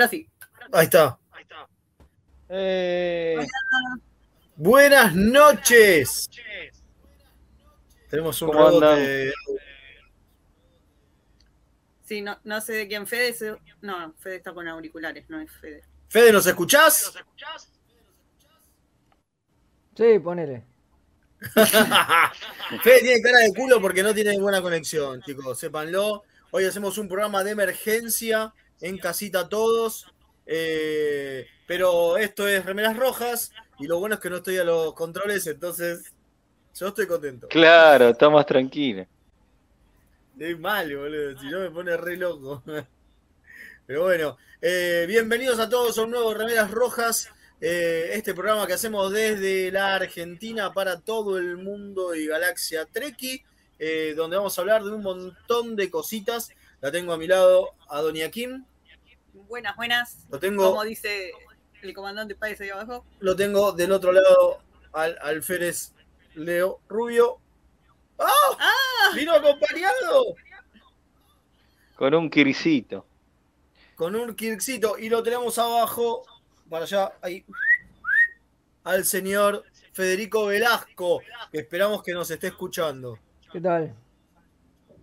Ahora sí. Ahí está. Eh, Buenas noches. Tenemos un ¿Cómo robot de- Sí, no, no sé de quién Fede. se- No, Fede está con auriculares, no es Fede. Fede, ¿nos escuchás? Sí, ponele. Fede tiene cara de culo porque no tiene buena conexión, chicos, sépanlo. Hoy hacemos un programa de emergencia en casita todos. eh, pero esto es remeras rojas y lo bueno es que no estoy a los controles, entonces yo estoy contento. claro, está más tranquilo. Es mal, boludo, si no me pone re loco. Pero bueno, eh, bienvenidos a todos a un nuevo Remeras Rojas, eh, este programa que hacemos desde la Argentina para todo el mundo y Galaxia Treki, donde vamos a hablar de un montón de cositas. La tengo a mi lado a Doña Kim, Buenas, buenas. lo tengo, Como dice el comandante Páez ahí abajo. lo tengo del otro lado al alférez Leo Rubio. ¡Ah! ¡Ah! ¡Vino acompañado! Con un quiricito. con un kirkcito y lo tenemos abajo, para allá, ahí, al señor Federico Velasco, que esperamos que nos esté escuchando. ¿Qué tal?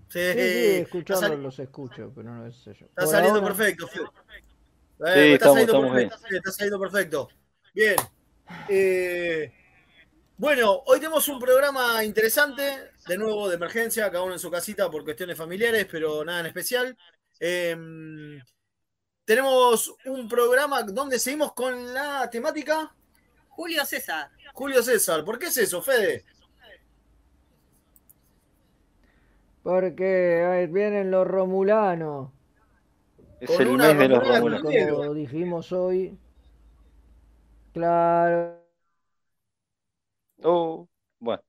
Sí, Sí, sí, está, escuchando sali- los escucho, pero no sé yo. está Por saliendo ahora, perfecto. Fede. Eh, Sí, está, estamos- saliendo estamos perfecto está saliendo perfecto. Bien. Eh, bueno, hoy tenemos un programa interesante, de nuevo de emergencia, cada uno en su casita por cuestiones familiares, pero nada en especial. Em, tenemos un programa donde seguimos con la temática Julio César. Julio César. ¿Por qué es eso, Fede? Porque vienen los romulanos. Es Con el mes de los Romulanos. Como dijimos hoy. Claro. Oh, bueno.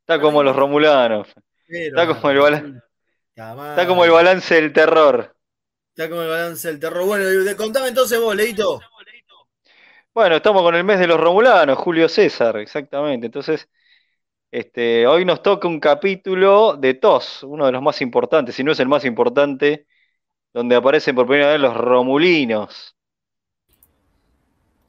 Está como los Romulanos. Pero- Está como el balan- Ya, madre. Está como el balance del terror. Está como el balance del terror. Bueno, contame entonces vos, Leito. Bueno, estamos con el mes de los Romulanos, Julio César, exactamente. Entonces, este, hoy nos toca un capítulo de TOS, uno de los más importantes, si no es el más importante, donde aparecen por primera vez los Romulinos.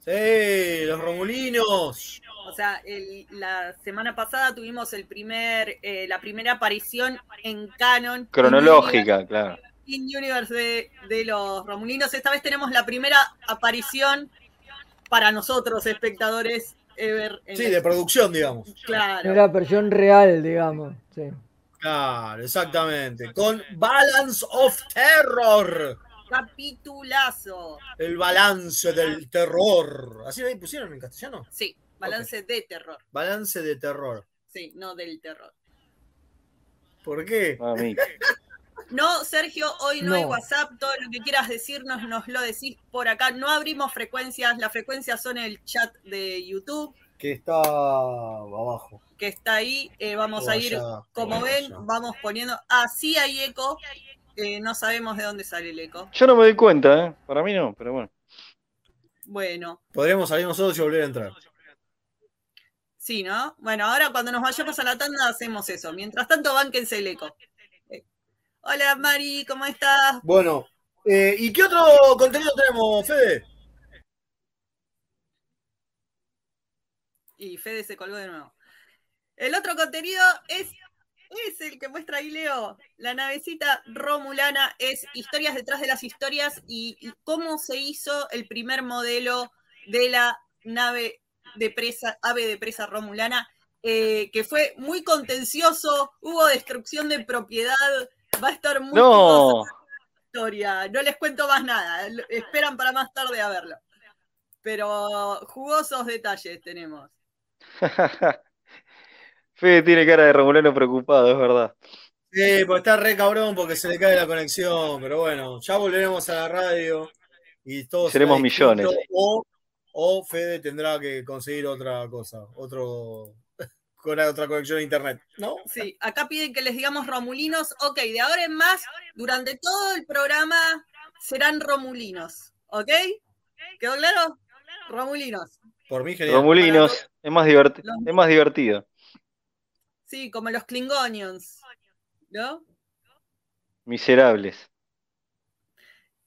Sí, los Romulinos. O sea, el- la semana pasada tuvimos el primer, eh, la primera aparición en canon. Cronológica, claro. In Universe de, de los Romulinos. Esta vez tenemos la primera aparición para nosotros, espectadores, ever. en Sí, la- de producción, digamos. Claro. Era versión real, digamos. Sí. Claro, exactamente. Con Balance of Terror. Capitulazo. El balance del terror. ¿Así ahí pusieron en castellano? Sí, balance de terror. Balance de terror. Sí, no del terror. ¿Por qué? Mamita. No, Sergio, hoy no, No. hay WhatsApp. Todo lo que quieras decirnos nos lo decís por acá. No abrimos frecuencias. Las frecuencias son el chat de YouTube Que está abajo. que está ahí. Eh, vamos O a ir, allá, como ven, allá. vamos poniendo. Así hay eco. Eh, no sabemos de dónde sale el eco. Yo no me doy cuenta, ¿eh? Para mí no, pero bueno. Bueno, Podríamos salir nosotros y volver a entrar. Sí, ¿no? Bueno, ahora cuando nos vayamos a la tanda hacemos eso. Mientras tanto, bánquense el eco. Hola Mari, ¿cómo estás? Bueno, eh, ¿y qué otro contenido tenemos, Fede? Y Fede se colgó de nuevo. El otro contenido es, es el que muestra ahí Leo. La navecita romulana es historias detrás de las historias y, y cómo se hizo el primer modelo de la nave de presa, ave de presa romulana, eh, que fue muy contencioso, hubo destrucción de propiedad, va a estar muy No, la historia. No les cuento más nada, esperan para más tarde a verlo. Pero jugosos detalles tenemos. Fede tiene cara de Romulano preocupado, es verdad. Sí, pues está re cabrón porque se le cae la conexión, pero bueno, ya volveremos a la radio y todos Seremos millones. O, o Fede tendrá que conseguir otra cosa, otro con otra conexión a internet, ¿no? Sí, acá piden que les digamos romulinos. Ok, de ahora en más, durante todo el programa serán romulinos. ¿Ok? ¿Quedó claro? Romulinos. Por mí genial. Romulinos, es más, divert- Los- es más divertido. Sí, como los Klingonians. ¿No? Miserables.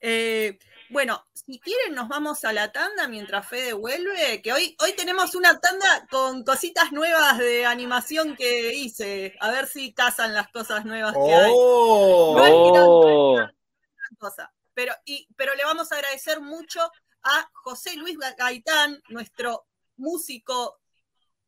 Eh, bueno, si quieren nos vamos a la tanda mientras Fede vuelve, que hoy, hoy tenemos una tanda con cositas nuevas de animación que hice. A ver si casan las cosas nuevas que hay. ¡Oh! No hay gran- Oh, gran cosa. Pero, y, pero le vamos a agradecer mucho a José Luis Gaitán, nuestro músico,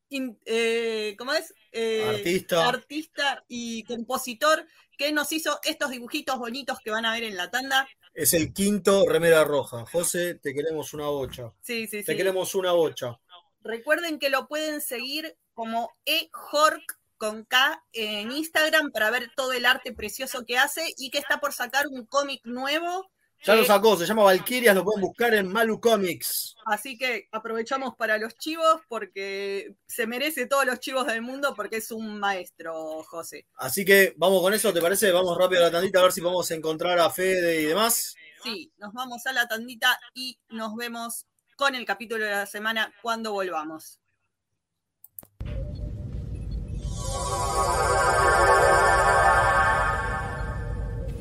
in- eh, ¿cómo es? Eh, Artista. artista y compositor, que nos hizo estos dibujitos bonitos que van a ver en la tanda. Es el quinto remera roja. José, te queremos una bocha. Sí, sí, Te sí. queremos una bocha. Recuerden que lo pueden seguir como eHork con K en Instagram para ver todo el arte precioso que hace y que está por sacar un cómic nuevo. Ya lo sacó, se llama Valkyrias, lo pueden buscar en Malu Comics. Así que aprovechamos para los chivos porque se merece todos los chivos del mundo porque es un maestro, José. Así que vamos con eso, ¿te parece? Vamos rápido a la tandita a ver si podemos encontrar a Fede y demás. Sí, nos vamos a la tandita y nos vemos con el capítulo de la semana cuando volvamos.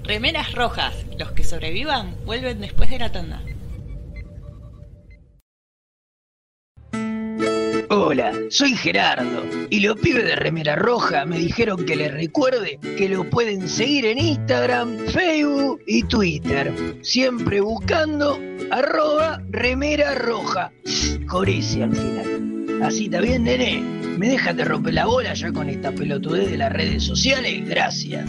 Remeras rojas. Los que sobrevivan vuelven después de la tanda. Hola, soy Gerardo y los pibes de Remera Roja me dijeron que les recuerde que lo pueden seguir en Instagram, Facebook y Twitter, siempre buscando arroba Remera Roja. Jorece al final. Así está bien, nene. ¿Me dejas de romper la bola ya con esta pelotudez de las redes sociales? Gracias.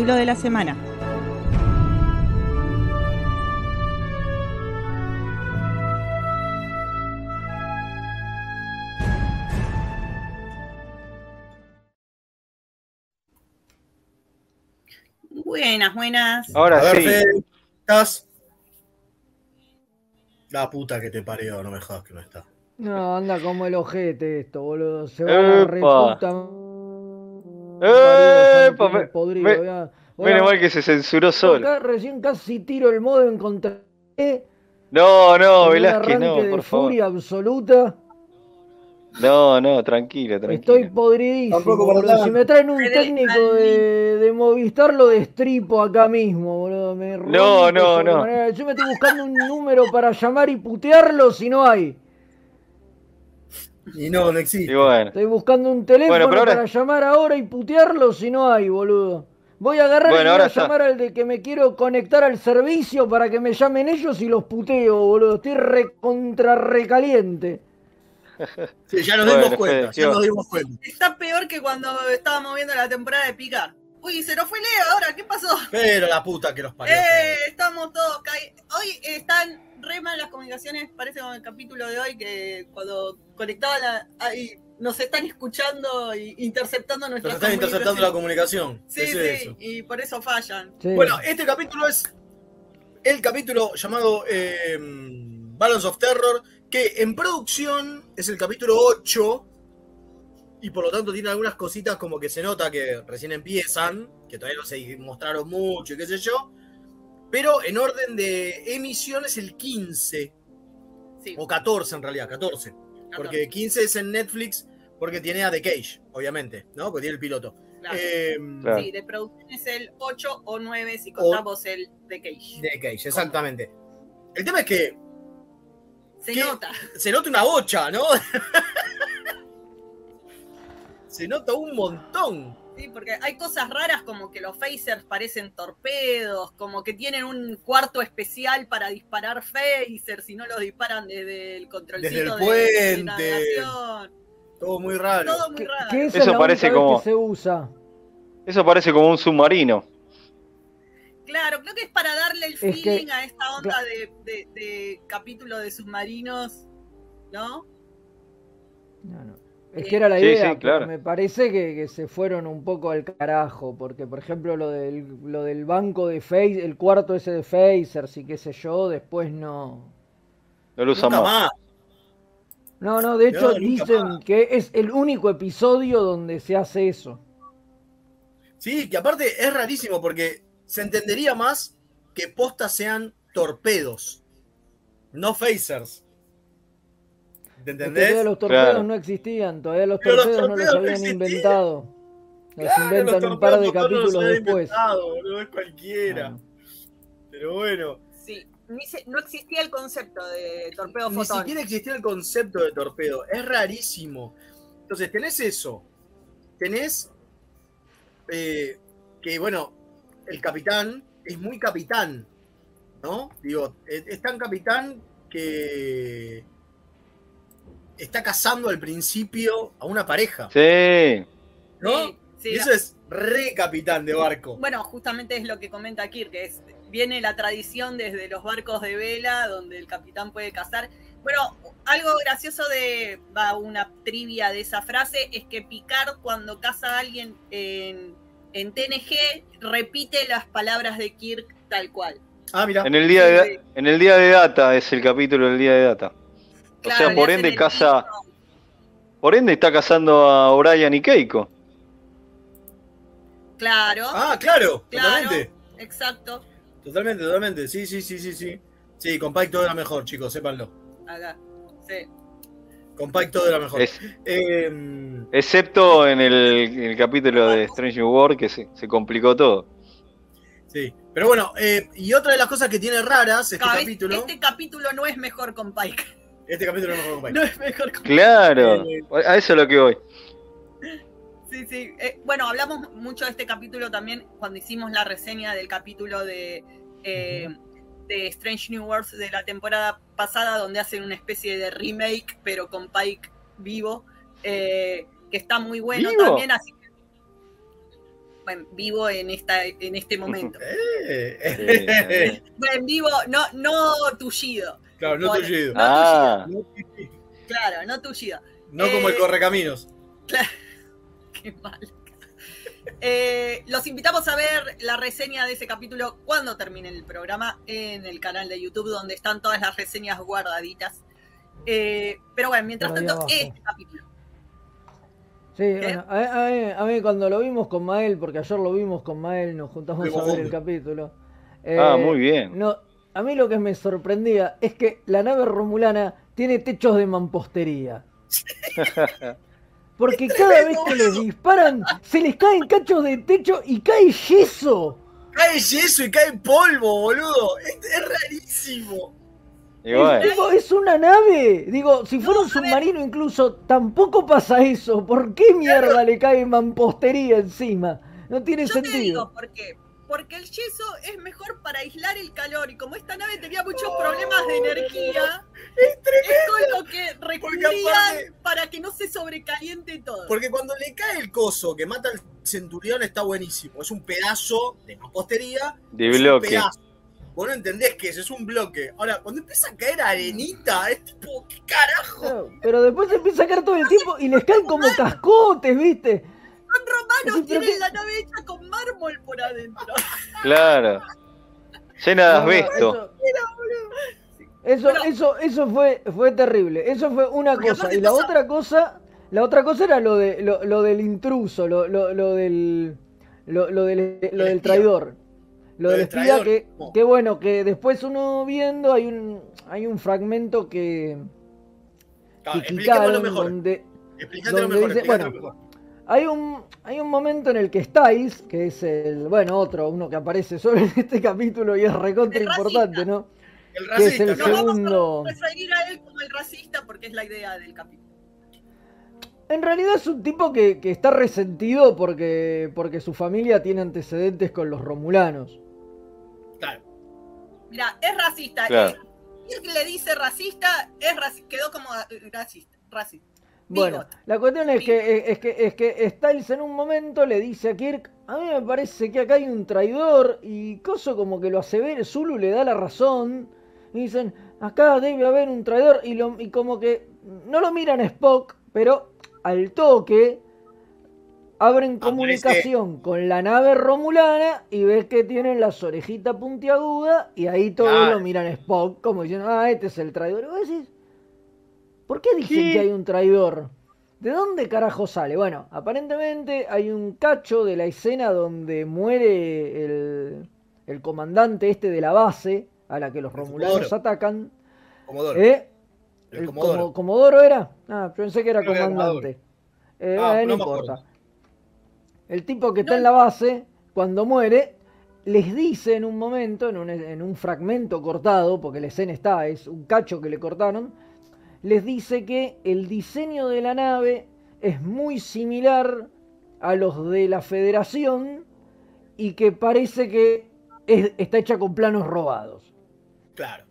El capítulo de la semana. Buenas, buenas. Ahora A ver, sí. Fede, ¿estás? La puta que te parió, no me jodas que no está. No, anda como el ojete esto, boludo. Se va a la reputa. Me- Me- podrido, me- voy Menos mal que se censuró solo. Acá recién casi tiro el modo en contra. No, no, Velázquez, arranque no, de por favor. furia absoluta. No, no, tranquilo, tranquilo. Estoy podridísimo. Boludo. Si me traen un técnico de, de Movistar, lo destripo acá mismo, boludo. Me No, no, de no. manera- Yo me estoy buscando un número para llamar y putearlo si no hay. Y no, no existe. Y bueno. Estoy buscando un teléfono Bueno, pero ahora- para llamar ahora y putearlo si no hay, boludo. Voy a agarrar Bueno, y voy a está. llamar al de que me quiero conectar al servicio para que me llamen ellos y los puteo, boludo. Estoy recontra recaliente. Sí, ya nos Bueno, dimos cuenta, Fede, ya ¿qué nos va? dimos cuenta. Está peor que cuando estábamos viendo la temporada de Picar. Uy, se nos fue Leo ahora, ¿qué pasó? Pero la puta que los parió. Eh, estamos todos caí- Hoy están re mal las comunicaciones, parece como el capítulo de hoy que cuando conectaban la- ahí nos están escuchando e interceptando Nos nuestras están interceptando la comunicación. Sí, ¿Qué es sí, eso? y por eso fallan. Sí. Bueno, este capítulo es el capítulo llamado eh, Balance of Terror, que en producción es el capítulo 8 y por lo tanto tiene algunas cositas como que se nota que recién empiezan, que todavía no se mostraron mucho y qué sé yo, pero en orden de emisión es el 15, Sí, o 14 en realidad, 14, porque 15 es en Netflix porque tiene a The Cage, obviamente, ¿no? Porque tiene el piloto. claro. Eh, Claro. Sí, de producción es el 8 o 9 si contamos el de Cage. The Cage, exactamente. El tema es que Se ¿Qué? nota. se nota una bocha, ¿no? se nota un montón. Sí, porque hay cosas raras como que los phasers parecen torpedos, como que tienen un cuarto especial para disparar phasers y no los disparan desde el controlcito Desde el de- de, puente. navegación. Todo muy raro. Todo muy raro. que esa Eso es la parece como- que se usa. Eso parece como un submarino. Claro, creo que es para darle el Es que- feeling a esta onda de, de- de capítulo de submarinos, ¿no? No, no. Es que era la Sí, idea, sí, claro. me parece que, que se fueron un poco al carajo, porque por ejemplo lo del, lo del banco de Face, el cuarto ese de Phasers y qué sé yo, después no. No lo usan más. No, no, de hecho No, dicen más. que es el único episodio donde se hace eso. Sí, que aparte es rarísimo porque se entendería más que postas sean torpedos, no phasers. ¿Te entendés? todavía los torpedos Claro. no existían, todavía los Pero los torpedos no los torpedos no habían existían. inventado. Los Claro, inventan los un par de torpedos capítulos los habían después. inventado, boludo, es cualquiera. Pero bueno. Sí. ni se- no existía el concepto de torpedo Ni fotón. siquiera existía el concepto de torpedo. Es rarísimo. Entonces, tenés eso. Tenés eh, que, bueno, el capitán es muy capitán. ¿No? Digo, es, es tan capitán que está casando al principio a una pareja. Sí. ¿No? Sí, sí, y eso la- es re capitán de barco. Bueno, justamente es lo que comenta Kirk, que es, viene la tradición desde los barcos de vela, donde el capitán puede cazar. Bueno, algo gracioso de va, una trivia de esa frase es que Picard cuando caza a alguien en, en TNG repite las palabras de Kirk tal cual. Ah, mira. En el día de, en el día de data es el capítulo del día de data. O sea, por ende casa. Por ende está cazando a Orion y Keiko. Claro. Ah, claro, Claro. totalmente. Exacto. Totalmente, totalmente. Sí, sí, sí, sí, sí. Sí, con Pike todo era mejor, chicos, sépanlo. Acá. Sí. Con Pike todo era mejor. Es- Eh, Excepto en el, en el capítulo de Strange New World que se, se complicó todo. sí. Pero bueno, eh, y otra de las cosas que tiene raras este Cada capítulo. Este capítulo no es mejor con Pike. Este capítulo no es con Pike. No es mejor con Claro, a eso es lo que voy. Sí, sí. Eh, bueno, hablamos mucho de este capítulo también cuando hicimos la reseña del capítulo de, eh, de Strange New Worlds de la temporada pasada, donde hacen una especie de remake, pero con Pike vivo, eh, que está muy bueno ¿Vivo? también, así que bueno, vivo en esta en este momento. Eh, Bueno, vivo, no, no tullido. Claro, no Bueno, tullido. no Ah. Claro, no tullido. no como el Eh, correcaminos. Qué mal. Eh, los invitamos a ver la reseña de ese capítulo cuando termine el programa en el canal de YouTube, donde están todas las reseñas guardaditas. Eh, pero bueno, mientras ahí tanto, abajo. este capítulo. Sí, bueno, a, a mí, a mí cuando lo vimos con Mael, porque ayer lo vimos con Mael, nos juntamos a ver el capítulo. Ah, muy bien. No, a mí lo que me sorprendía es que la nave romulana tiene techos de mampostería. Porque cada vez que les disparan, se les caen cachos de techo y cae yeso. Cae yeso y cae polvo, boludo. Es, es rarísimo. Y bueno, Digo, es una nave. Digo, si fuera un submarino incluso, tampoco pasa eso. ¿Por qué mierda le cae mampostería encima? No tiene Yo te sentido. digo por qué. Porque el yeso es mejor para aislar el calor y como esta nave tenía muchos problemas de energía, es, con lo que recurrían aparte- para que no se sobrecaliente todo. Porque cuando le cae el coso que mata al centurión está buenísimo. Es un pedazo de mampostería. de es bloque. Vos no entendés que eso es un bloque. Ahora, cuando empieza a caer arenita, es tipo, ¿qué carajo? Claro, Pero después se empieza a caer todo el tiempo y les caen como cascotes, ¿viste? Son romanos, tienen qué- la nave hecha con mármol por adentro. Claro. Llena de No, no, asbesto. Eso, eso, eso, eso fue, fue terrible. Eso fue una cosa. Y la pasa- otra cosa, la otra cosa era lo de lo, lo del intruso, lo, lo, lo del lo, lo del, lo del traidor. Lo, Lo del espía traidor. que, que bueno, que después uno viendo hay un hay un fragmento que, que expliquémoslo quitaron mejor. donde donde mejor, dice- bueno, mejor. Hay un, hay un momento en el que Styles, que es el, bueno, otro, uno que aparece solo en este capítulo y es recontra racista. importante, ¿no? El Que es racista, el ¿no? Nos vamos segundo. a referir a él como el racista porque es la idea del capítulo. En realidad es un tipo que, que está resentido porque, porque su familia tiene antecedentes con los romulanos. Claro. Mira, es racista. Claro. Kirk le dice racista, es raci- quedó como racista. racista. Bueno, la cuestión es que, es que, es que Styles en un momento le dice a Kirk, a mí me parece que acá hay un traidor y Coso como que lo asevera, Zulu le da la razón y dicen, acá debe haber un traidor y, lo, y como que no lo miran a Spock, pero al toque abren Aparece- comunicación con la nave romulana y ves que tienen las orejitas puntiagudas y ahí todos Claro. lo miran a Spock como diciendo, ah, este es el traidor. Y vos decís, ¿Por qué dicen ¿Qué? que hay un traidor? ¿De dónde carajo sale? Bueno, aparentemente hay un cacho de la escena donde muere el, el comandante este de la base a la que los romulanos Comodoro. atacan. Comodoro. ¿Eh? El ¿El Comodoro. Como- Comodoro era? Ah, yo pensé que era Creo que era comandante. Eh, Ah, eh, no importa. El tipo que está en la base, cuando muere, les dice en un momento, en un, en un fragmento cortado, porque la escena está, es un cacho que le cortaron, les dice que el diseño de la nave es muy similar a los de la Federación y que parece que es- está hecha con planos robados. Claro.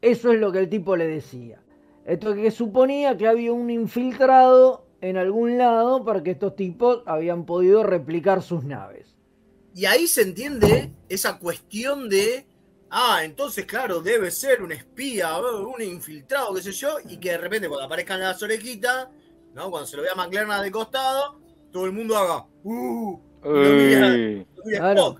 Eso es lo que el tipo le decía. Esto que suponía que había un infiltrado en algún lado para que estos tipos habían podido replicar sus naves. Y ahí se entiende esa cuestión de, ah, entonces, claro, debe ser un espía, un infiltrado, qué sé yo, y que de repente cuando aparezcan las orejitas, ¿no? Cuando se lo vea McLaren de costado, todo el mundo haga, uh, lo mira- mira Claro.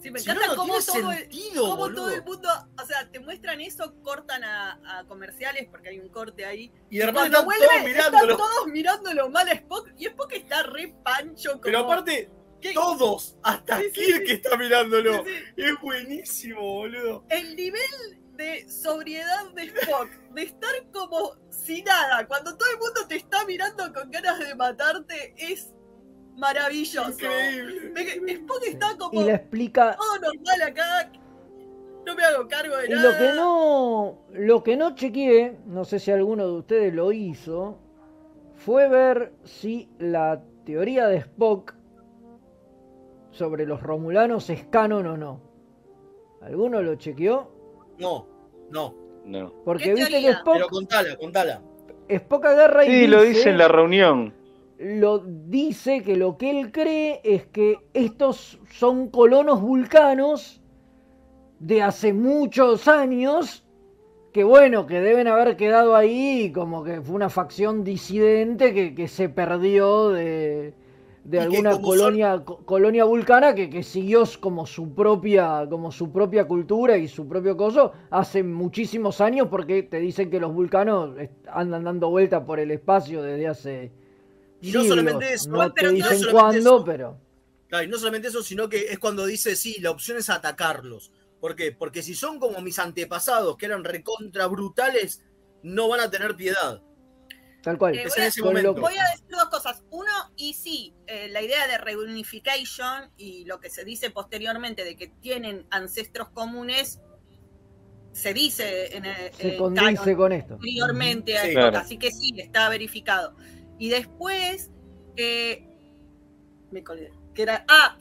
Sí, me Si encanta no, no cómo, todo el, sentido, cómo boludo. todo el mundo, o sea, te muestran eso, cortan a, a comerciales porque hay un corte ahí. Y repente cuando están todos vuelve, mirándolo. están todos mirándolo mal a Spock y Spock está re pancho. Como, Pero aparte, ¿Qué? todos, hasta Sí, sí, Kirk sí. que está mirándolo. Sí, Es buenísimo, boludo. El nivel de sobriedad de Spock, de estar como si nada, cuando todo el mundo te está mirando con ganas de matarte, es maravilloso. Increíble. Me- Spock está como Y le explica todo normal acá, no me hago cargo de Y nada. lo que no, lo que no chequeé, no sé si alguno de ustedes lo hizo, fue ver si la teoría de Spock sobre los romulanos es canon o no. ¿Alguno lo chequeó? No, no. No. Porque ¿Qué viste que teoría? Pero Spock, contala, contala. Spock agarra y Sí, lo dice, dice en la reunión. lo dice que lo que él cree es que estos son colonos vulcanos de hace muchos años que bueno, que deben haber quedado ahí como que fue una facción disidente que, que se perdió de, de alguna colonia, co- colonia vulcana que, que siguió como su propia como su propia cultura y su propio coso hace muchísimos años porque te dicen que los vulcanos andan dando vueltas por el espacio desde hace Y no siglos. solamente eso, no pero te dicen cuándo, eso. pero Claro, y no solamente eso, sino que es cuando dice, sí, la opción es atacarlos. ¿Por qué? Porque si son como mis antepasados, que eran recontra brutales, no van a tener piedad. Tal cual. Eh, Es voy, en ese momento. voy a decir dos cosas. Uno, y sí, eh, la idea de reunification y lo que se dice posteriormente de que tienen ancestros comunes, se dice en el, se el condice canon con esto. Sí, claro. así que sí, está verificado. Y después, eh, me colgué, que era, ah,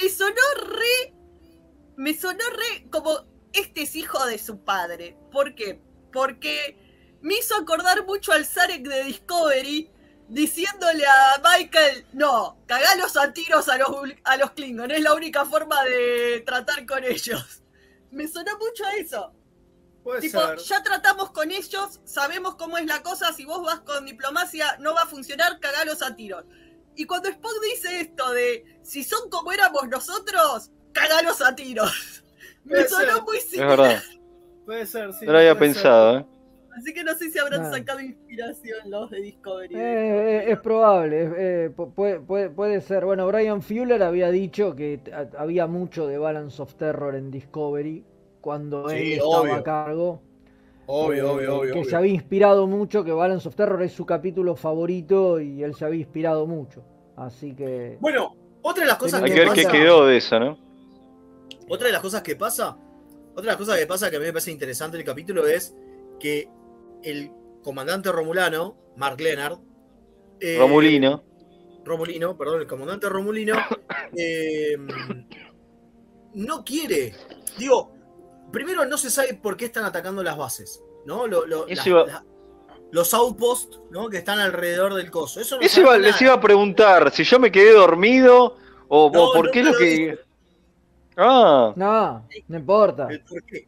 me sonó re, me sonó re como, este es hijo de su padre. ¿Por qué? Porque me hizo acordar mucho al Zarek de Discovery, diciéndole a Michael, no, cagalos a tiros a los, a los Klingon, es la única forma de tratar con ellos. Me sonó mucho a eso. Puede Tipo, ser. ya tratamos con ellos, sabemos cómo es la cosa, si vos vas con diplomacia no va a funcionar, cagalos a tiros. Y cuando Spock dice esto de, si son como éramos nosotros, cagalos a tiros. Me Puede sonó ser. muy Es similar, verdad. Puede ser, sí. No lo había ser. pensado, ¿eh? Así que no sé si habrán Nah. sacado inspiración los de Discovery. Eh, eh, es probable, es- eh, pu- puede, puede, puede ser. Bueno, Brian Fuller había dicho que había mucho de Balance of Terror en Discovery cuando Sí, él estaba obvio. a cargo. Obvio, eh, obvio, obvio. Que obvio. se había inspirado mucho, que Balance of Terror es su capítulo favorito y él se había inspirado mucho. Así que. Bueno, otra de las cosas Hay Hay que que ver qué quedó de eso, ¿no? otra de las cosas que pasa, otra de las cosas que pasa que a mí me parece interesante el capítulo es que el comandante romulano, Mark Leonard, eh, Romulino. Romulino, perdón, el comandante Romulino, eh, no quiere. Digo, primero no se sabe por qué están atacando las bases, ¿no? Lo- lo- Eso las- iba- la- los outposts, ¿no? Que están alrededor del coso. Eso no Eso iba- les iba a preguntar si yo me quedé dormido o, No, o por no qué lo que. Ah, No, no importa. El por qué.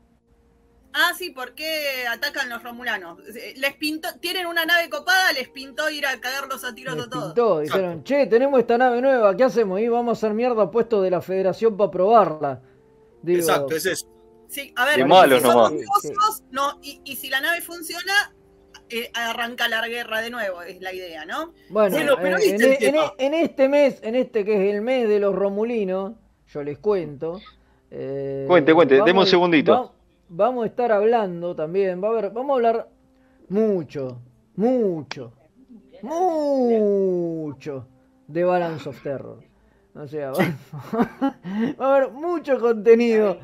Ah, sí, ¿por qué atacan los romulanos? Eh, Les pintó, tienen una nave copada, les pintó ir a cagarlos a tiros Les a todos. pintó, dijeron, che, tenemos esta nave nueva, ¿qué hacemos? Y vamos a hacer mierda puestos de la federación para probarla. Digo, Exacto, es eso. Sí, a ver, De si malos somos no, y, y si la nave funciona, eh, arranca la guerra de nuevo, es la idea, ¿no? Bueno, Bueno, pero en, viste en- en- tema. en este mes, en este que es el mes de los romulinos, yo les cuento. eh, Cuente, cuente, deme un segundito. Vamos a estar hablando también, va a haber, vamos a hablar mucho, mucho, mucho de Balance of Terror. O sea, va, a haber mucho contenido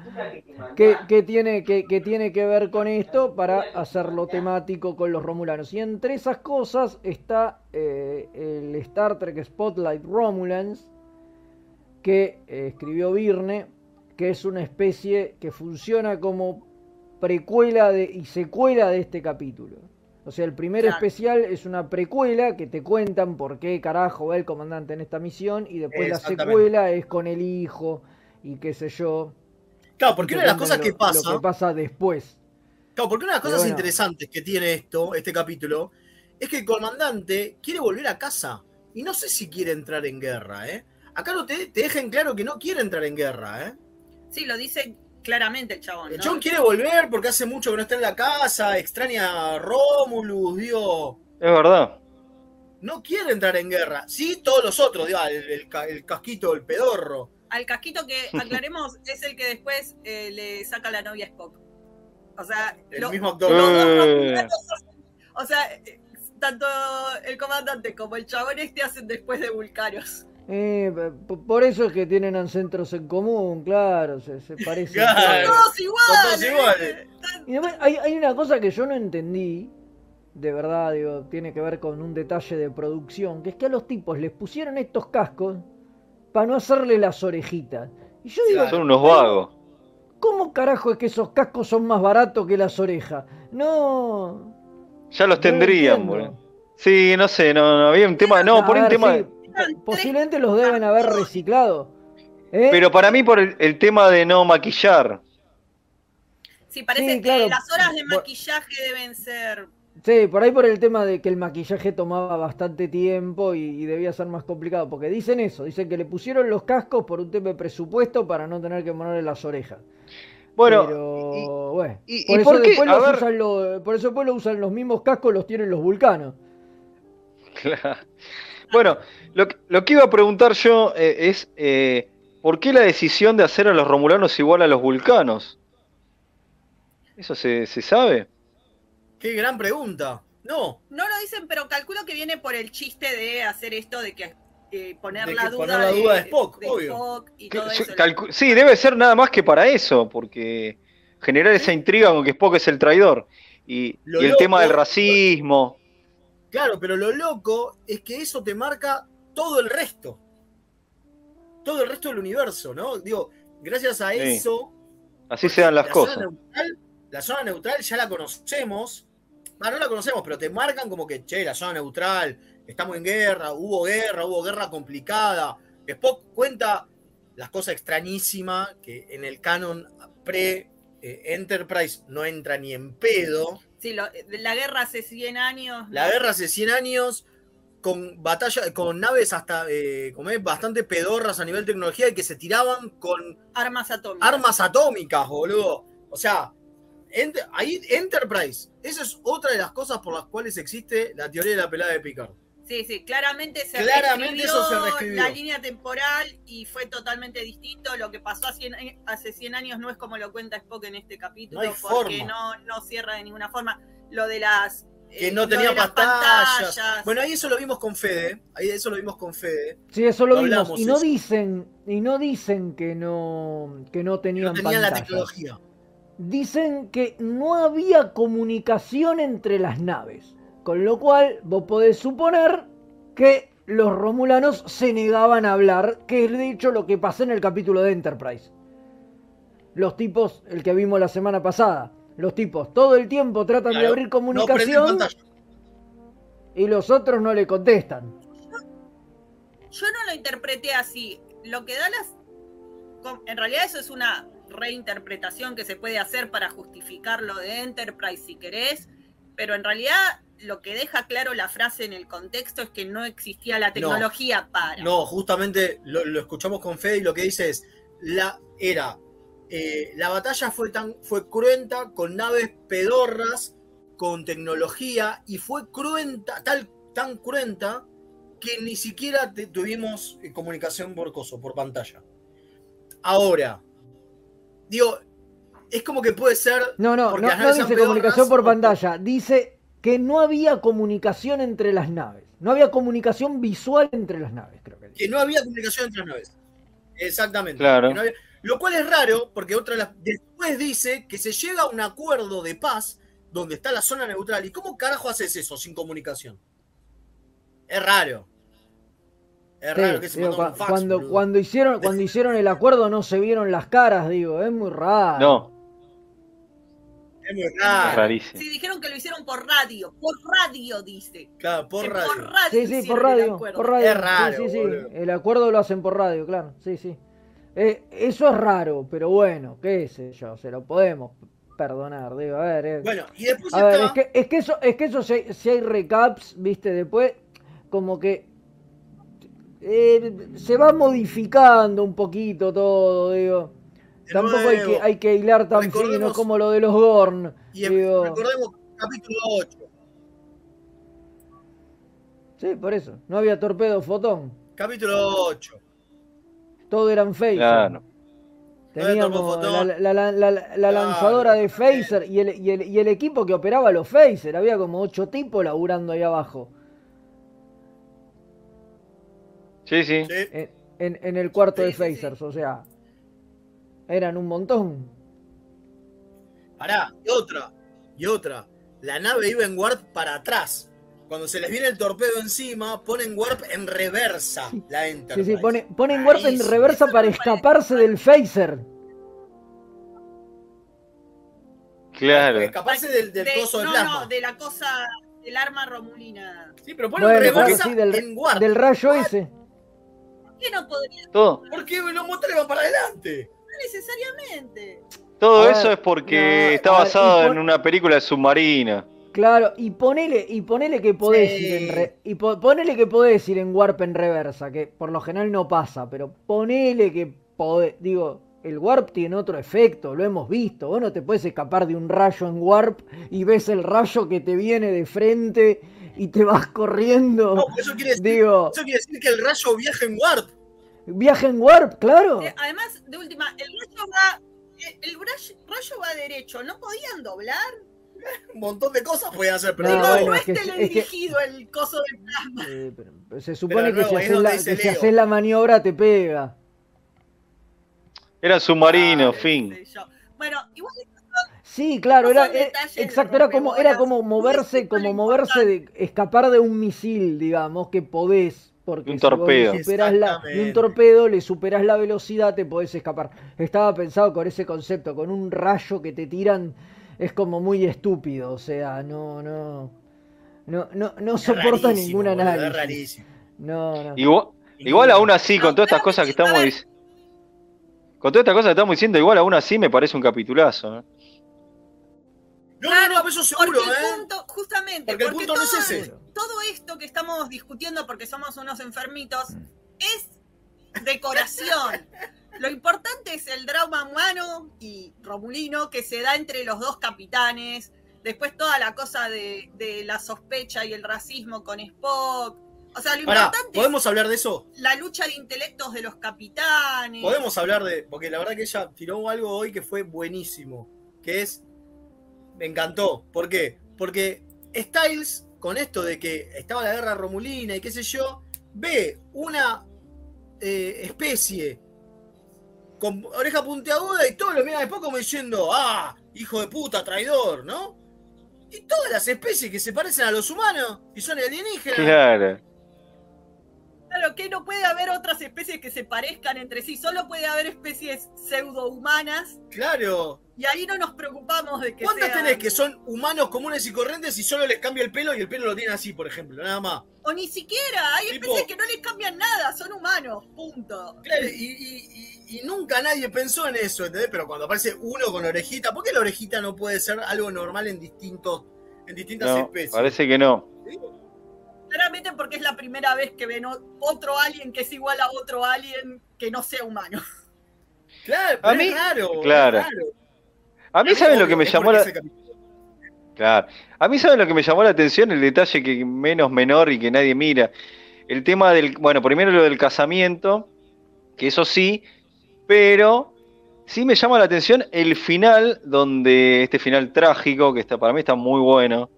que, que tiene, que, que tiene que ver con esto para hacerlo temático con los romulanos. Y entre esas cosas está eh, el Star Trek Spotlight Romulans, que eh, escribió Virne, que es una especie que funciona como precuela de, y secuela de este capítulo. O sea, el primer Claro. especial es una precuela que te cuentan por qué carajo va el comandante en esta misión y después la secuela es con el hijo y qué sé yo. Claro, porque una de las cosas que pasa. Lo que pasa después. Claro, porque una de las cosas bueno. interesantes que tiene esto, este capítulo, es que el comandante quiere volver a casa. Y no sé si quiere entrar en guerra, ¿eh? Acá no te, te dejan claro que no quiere entrar en guerra, ¿eh? Sí, lo dice claramente el chabón. El ¿no? chabón quiere volver porque hace mucho que no está en la casa, extraña a Romulus, digo. Es verdad. No quiere entrar en guerra. Sí, todos los otros, digo, el, el ca- el casquito, el pedorro. Al casquito que aclaremos es el que después eh, le saca la novia a Spock. O sea, El lo- mismo actor. Eh. o sea, eh, tanto el comandante como el chabón este hacen después de Vulcarios. Eh, por eso es que tienen ancestros en común, claro, se, se parecen. Claro. todos. Iguales. todos iguales. Y además hay, hay una cosa que yo no entendí, de verdad, digo, tiene que ver con un detalle de producción, que es que a los tipos les pusieron estos cascos para no hacerle las orejitas. Y yo digo, Son unos vagos. ¿cómo carajo es que esos cascos son más baratos que las orejas? No. Ya los No tendrían, boludo. Sí, no sé, no, no, había un tema, no, por un tema, sí, posiblemente los deben haber reciclado. ¿eh? pero para mí por el, el tema de no maquillar. Sí, parece Sí, claro. que las horas de maquillaje deben ser. Sí, por ahí por el tema de que el maquillaje tomaba bastante tiempo y, y debía ser más complicado, porque dicen eso, dicen que le pusieron los cascos por un tema de presupuesto para no tener que ponerle las orejas. Bueno, Pero, bueno, y- por y eso por qué? después A los ver. usan los, por eso después lo usan los mismos cascos los tienen los vulcanos. Claro. Bueno, lo, que- lo que iba a preguntar yo eh, es eh, ¿por qué la decisión de hacer a los romulanos igual a los vulcanos? ¿Eso se, se sabe? Qué gran pregunta. No, No lo dicen, pero calculo que viene por el chiste de hacer esto de que eh, poner De la que duda, poner la duda de Spock, obvio. Spock y Que- todo sí, eso. calcu- sí, debe ser nada más que para eso, porque generar esa intriga con que Spock es el traidor. Y, el loco- tema del racismo. Claro, pero lo loco es que eso te marca todo el resto. Todo el resto del universo, ¿no? Digo, gracias a Sí. eso. Así se dan las la cosas. Zona neutral, la zona neutral ya la conocemos. Ah, no la conocemos, pero te marcan como que, che, la zona neutral, estamos en guerra, hubo guerra, hubo guerra complicada. Spock cuenta las cosas extrañísimas que en el canon pre-Enterprise no entra ni en pedo. Sí, lo- la guerra hace 100 años. La guerra hace 100 años con batalla, con naves hasta eh, como es, bastante pedorras a nivel tecnología y que se tiraban con Armas atómicas. armas atómicas, boludo. O sea, Ent- ahí Enterprise, esa es otra de las cosas por las cuales existe la teoría de la pelada de Picard. Sí, sí, claramente se Claramente eso se reescribió. la línea temporal y fue totalmente distinto. Lo que pasó hace 100, años- hace 100 años no es como lo cuenta Spock en este capítulo, No hay porque forma. no, no cierra de ninguna forma. Lo de las... Que eh, no tenía pantallas. pantallas. Bueno, ahí eso lo vimos con Fede. Ahí eso lo vimos con Fede. Sí, eso lo Lo vimos. hablamos Y no eso. dicen, y no dicen que no, que no tenían No tenían la tecnología. Dicen que no había comunicación entre las naves. Con lo cual, vos podés suponer que los romulanos se negaban a hablar, que es de hecho lo que pasó en el capítulo de Enterprise. Los tipos, el que vimos la semana pasada, los tipos todo el tiempo tratan de abrir comunicación y los otros no le contestan. Yo no lo interpreté así. Lo que da las. En realidad, eso es una reinterpretación que se puede hacer para justificar lo de Enterprise si querés. Pero en realidad, lo que deja claro la frase en el contexto es que no existía la tecnología para. No, justamente lo, lo escuchamos con Fede y lo que dice es, la, era, eh, la batalla fue tan, fue cruenta, con naves pedorras, con tecnología, y fue cruenta, tal, tan cruenta, que ni siquiera te- tuvimos eh, comunicación por coso, por pantalla. Ahora, digo, es como que puede ser... No, no, porque no, no dice comunicación por pantalla, dice que no había comunicación entre las naves. No había comunicación visual entre las naves, creo que. Que no había comunicación entre las naves. Exactamente. Claro. Que no había- Lo cual es raro, porque otra de las- después dice que se llega a un acuerdo de paz donde está la zona neutral. ¿Y cómo carajo haces eso sin comunicación? Es raro. Es Sí, raro que se digo, fax, cuando, cuando, hicieron, cuando hicieron el acuerdo no se vieron las caras, digo, es muy raro. No, Es muy es raro. rarísimo. Sí, dijeron que lo hicieron por radio. Por radio, dice. Claro, por Que radio. Por radio Sí, sí, por radio, por radio. Es raro, sí, sí, sí. El acuerdo lo hacen por radio, claro. Sí, sí. Eh, eso es raro, pero bueno, qué sé yo, se lo podemos perdonar, digo, a ver. eh. Bueno, y después A ver, está. es que, es que eso, es que eso si, si hay recaps, viste, después como que eh, se va modificando un poquito todo, digo. Tampoco hay que, hay que hilar tan fino como lo de los Gorn. Y em- digo. recordemos capítulo 8. Sí, por eso. No había torpedo fotón. Capítulo 8. Todo eran phaser. Claro. Teníamos la, la- la- la- la Claro, lanzadora de phaser y el, y, el, y el equipo que operaba los phaser. Había como ocho tipos laburando ahí abajo. Sí, sí. Sí. En, en- en el cuarto Sí, de sí, sí. phasers. O sea, eran un montón. Pará, y otra. Y otra. La nave iba en warp para atrás. Cuando se les viene el torpedo encima, ponen warp en reversa la Sí, Enterprise. sí, pone- ponen warp en reversa para escaparse del phaser. Claro. Escaparse del, del De- coso de no, plasma. no, de la cosa, del arma romulina. Sí, pero ponen Bueno, reversa sí, del, en warp. del rayo ese. ¿Por qué no podría? Todo, ¿Por qué los motores van para adelante? No necesariamente. todo eso es porque no, está ver, basado en una película de submarina. Claro, y ponele, y ponele que podés Sí. ir en re- y po- ponele que podés ir en warp en reversa, que por lo general no pasa, pero ponele que podés, digo, el warp tiene otro efecto, lo hemos visto, vos no te puedes escapar de un rayo en warp y ves el rayo que te viene de frente y te vas corriendo. No, eso quiere decir, Digo, eso quiere decir que el rayo viaja en warp. Viaje en warp, claro. Eh, Además, de última, el rayo va. El el rayo va derecho, ¿no podían doblar? Un montón de cosas pueden hacer, pero No, no, bueno, no es es, que- es que- teledirigido el coso del plasma. Eh, pero- pero se supone que, nuevo, si es haces la, dice que si Leo. haces la maniobra te pega. Era submarino, fin. Bueno, igual Sí, claro, era, eh, detalles exacto, era como, era como moverse, como moverse de, escapar de un misil, digamos, que podés, porque Un si torpedo. la, un torpedo, le superás la velocidad, te podés escapar. Estaba pensado con ese concepto, con un rayo que te tiran, es como muy estúpido, o sea, no, no, no, no, no soporta ningún boludo, Es análisis. rarísimo. No, no. Igual, igual aún así, con todas estas cosas que estamos diciendo. Con todas estas cosas que estamos diciendo, igual aún así me parece un capitulazo. ¿eh? No, Claro, no, no, eso seguro, porque el ¿eh? punto, justamente, Porque el porque, punto no es ese. Todo esto que estamos discutiendo porque somos unos enfermitos es decoración. Lo importante es el drama humano y Romulino que se da entre los dos capitanes. Después toda la cosa de, de la sospecha y el racismo con Spock. O sea, lo importante ¿podemos hablar de eso? es la lucha de intelectos de los capitanes. Podemos hablar de. Porque la verdad que ella tiró algo hoy que fue buenísimo. Que es. Me encantó. ¿Por qué? Porque Styles, con esto de que estaba la guerra romulina y qué sé yo, ve una eh, especie con oreja puntiaguda y todos lo miran después como diciendo, ah, hijo de puta, traidor, ¿no? Y todas las especies que se parecen a los humanos y son alienígenas. Claro. Claro, que no puede haber otras especies que se parezcan entre sí, solo puede haber especies pseudo-humanas Claro. y ahí no nos preocupamos de que ¿Cuántas sean- tenés que son humanos comunes y corrientes y solo les cambia el pelo y el pelo lo tiene así, por ejemplo? Nada más. O ni siquiera, hay Tipo- especies que no les cambian nada, son humanos, punto. Claro, y, y- y- y nunca nadie pensó en eso, ¿entendés? Pero cuando aparece uno con orejita, ¿por qué la orejita no puede ser algo normal en distintos, en distintas No, especies? parece que no. Claramente porque es la primera vez que ven otro alien que es igual a otro alien que no sea humano. Claro, A mí- es raro. claro. es raro. A mí, ¿saben lo que me llamó la. Claro. A mí, ¿saben lo que me llamó la atención? El detalle que menos menor y que nadie mira. El tema del. Bueno, primero lo del casamiento, que eso sí, pero sí me llama la atención el final, donde este final trágico, que está para mí está muy bueno,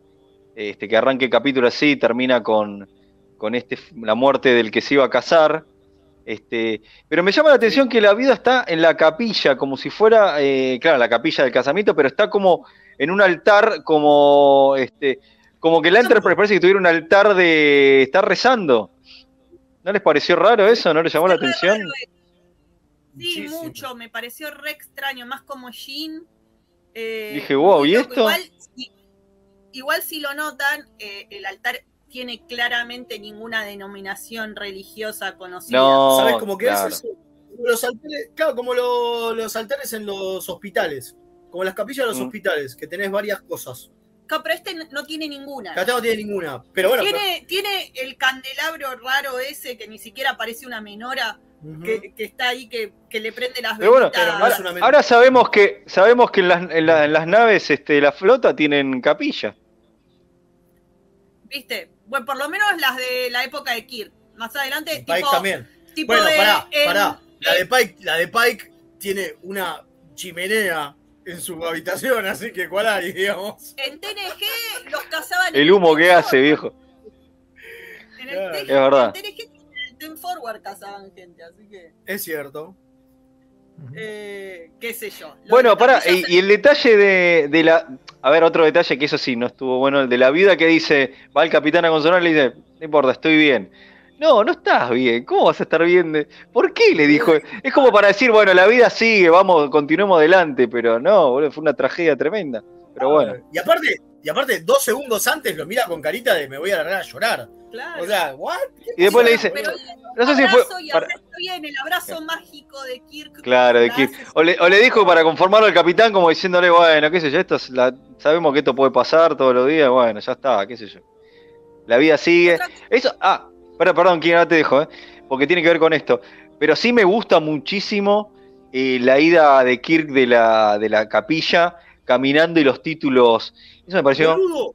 este, que arranque el capítulo así, termina con, con este, la muerte del que se iba a casar. Este, pero me llama la atención que la vida está en la capilla, como si fuera, eh, claro, la capilla del casamiento, pero está como en un altar, como, este, como que la Enterprise parece que tuviera un altar de estar rezando. ¿No les pareció raro eso? ¿No les llamó la atención? Sí, mucho, me pareció re extraño, más como Jean. eh, Dije, wow, ¿y esto? Igual, igual si lo notan, eh, el altar tiene claramente ninguna denominación religiosa conocida. No, ¿Sabes cómo que claro. es eso? Los altares, claro, como lo- los altares en los hospitales. Como las capillas de los Mm. hospitales, que tenés varias cosas. No, pero este no tiene ninguna. Acá no tiene ninguna. Pero bueno, tiene, tiene el candelabro raro ese que ni siquiera parece una menora que, que está ahí que, que le prende las Pero bueno, ahora, ahora sabemos que sabemos que en las, en la- en las naves este, la flota tienen capilla. ¿Viste? Bueno, por lo menos las de la época de Kirk. Más adelante, Pike tipo, también. tipo bueno, de, pará, pará. La de, Pike, la de Pike tiene una chimenea en su habitación, así que cuál hay, digamos. En TNG los cazaban El humo que hace, viejo. en el TNG, Es verdad. En TNG Ten Forward cazaban gente, así que, Es cierto. eh, qué sé yo. Bueno, para, y, y el detalle de, de la. A ver, otro detalle que eso sí no estuvo bueno, el de la vida que dice, va el capitán a consolar y le dice, no importa, estoy bien. No, no estás bien, ¿cómo vas a estar bien? de- ¿Por qué le dijo? Es como para decir, bueno, la vida sigue, vamos, continuemos adelante, pero no, boludo, fue una tragedia tremenda. Pero bueno, Y aparte, y aparte, dos segundos antes lo mira con carita de me voy a largar a llorar. Claro. O sea, ¿what? ¿Qué y después le dice, no sé si fue. abrazo y para- bien, el abrazo mágico de Kirk. Claro, de Kirk. O le, o le dijo para conformarlo al capitán como diciéndole, bueno, qué sé yo, esto es la- sabemos que esto puede pasar todos los días, bueno, ya está, qué sé yo. La vida sigue. Eso, ah, perdón, perdón, Kira, ahora te dejo, ¿eh? porque tiene que ver con esto. Pero sí me gusta muchísimo eh, la ida de Kirk de la, de la capilla, caminando y los títulos. Eso me pareció Boludo,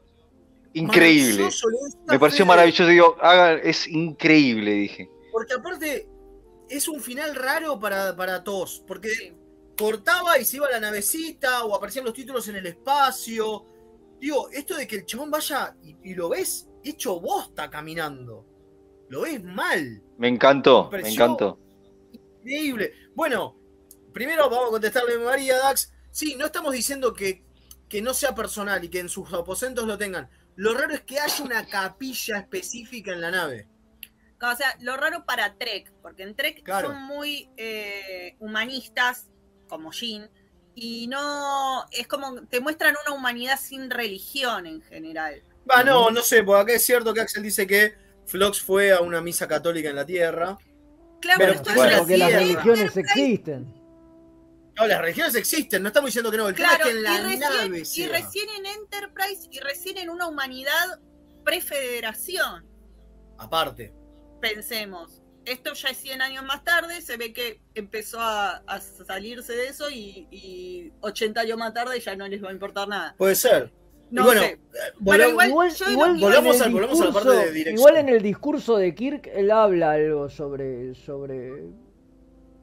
increíble. Me pareció maravilloso, digo, haga- es increíble, dije. Porque aparte es un final raro para, para todos. Porque cortaba y se iba a la navecita o aparecían los títulos en el espacio. Digo, esto de que el chabón vaya y, y lo ves hecho bosta caminando. Lo ves mal. Me encantó, me pareció- encantó. Increíble. Bueno, primero vamos a contestarle a María Dax. Sí, no estamos diciendo que, que no sea personal y que en sus aposentos lo tengan. Lo raro es que haya una capilla específica en la nave. O sea, lo raro para Trek, porque en Trek Claro. son muy eh, humanistas, como Jean, y no. Es como. Te muestran una humanidad sin religión en general. Va, no, no sé, porque acá es cierto que Axel dice que Flox fue a una misa católica en la Tierra. Claro, Pero esto bueno, es Porque las religiones existen. No, las religiones existen, no estamos diciendo que no. El tema es que en y, la recién, nave y sea. recién en Enterprise y recién en una humanidad prefederación, Aparte. pensemos. Esto ya es 100 años más tarde, se ve que empezó a, a salirse de eso y, y 80 años más tarde ya no les va a importar nada. Puede ser. Y No bueno, sé. eh, igual, volvamos volvamos a la parte discurso- de dirección. igual en el discurso de Kirk él habla algo sobre sobre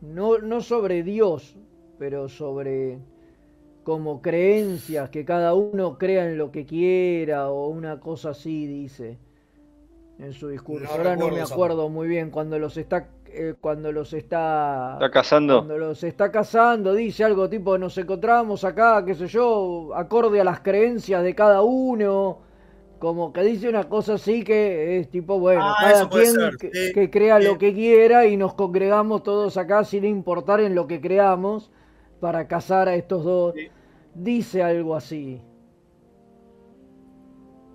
no, no sobre Dios, pero sobre como creencias que cada uno crea en lo que quiera o una cosa así dice en su discurso. No Ahora no me acuerdo muy bien cuando los está eh, cuando los está ¿Está cazando? cuando los está casando, dice algo tipo, nos encontramos acá, qué sé yo, acorde a las creencias de cada uno, como que dice una cosa así que es tipo, bueno, Ah, cada quien ser, que, sí, que crea sí. lo que quiera y nos congregamos todos acá sin importar en lo que creamos para casar a estos dos. Dice algo así.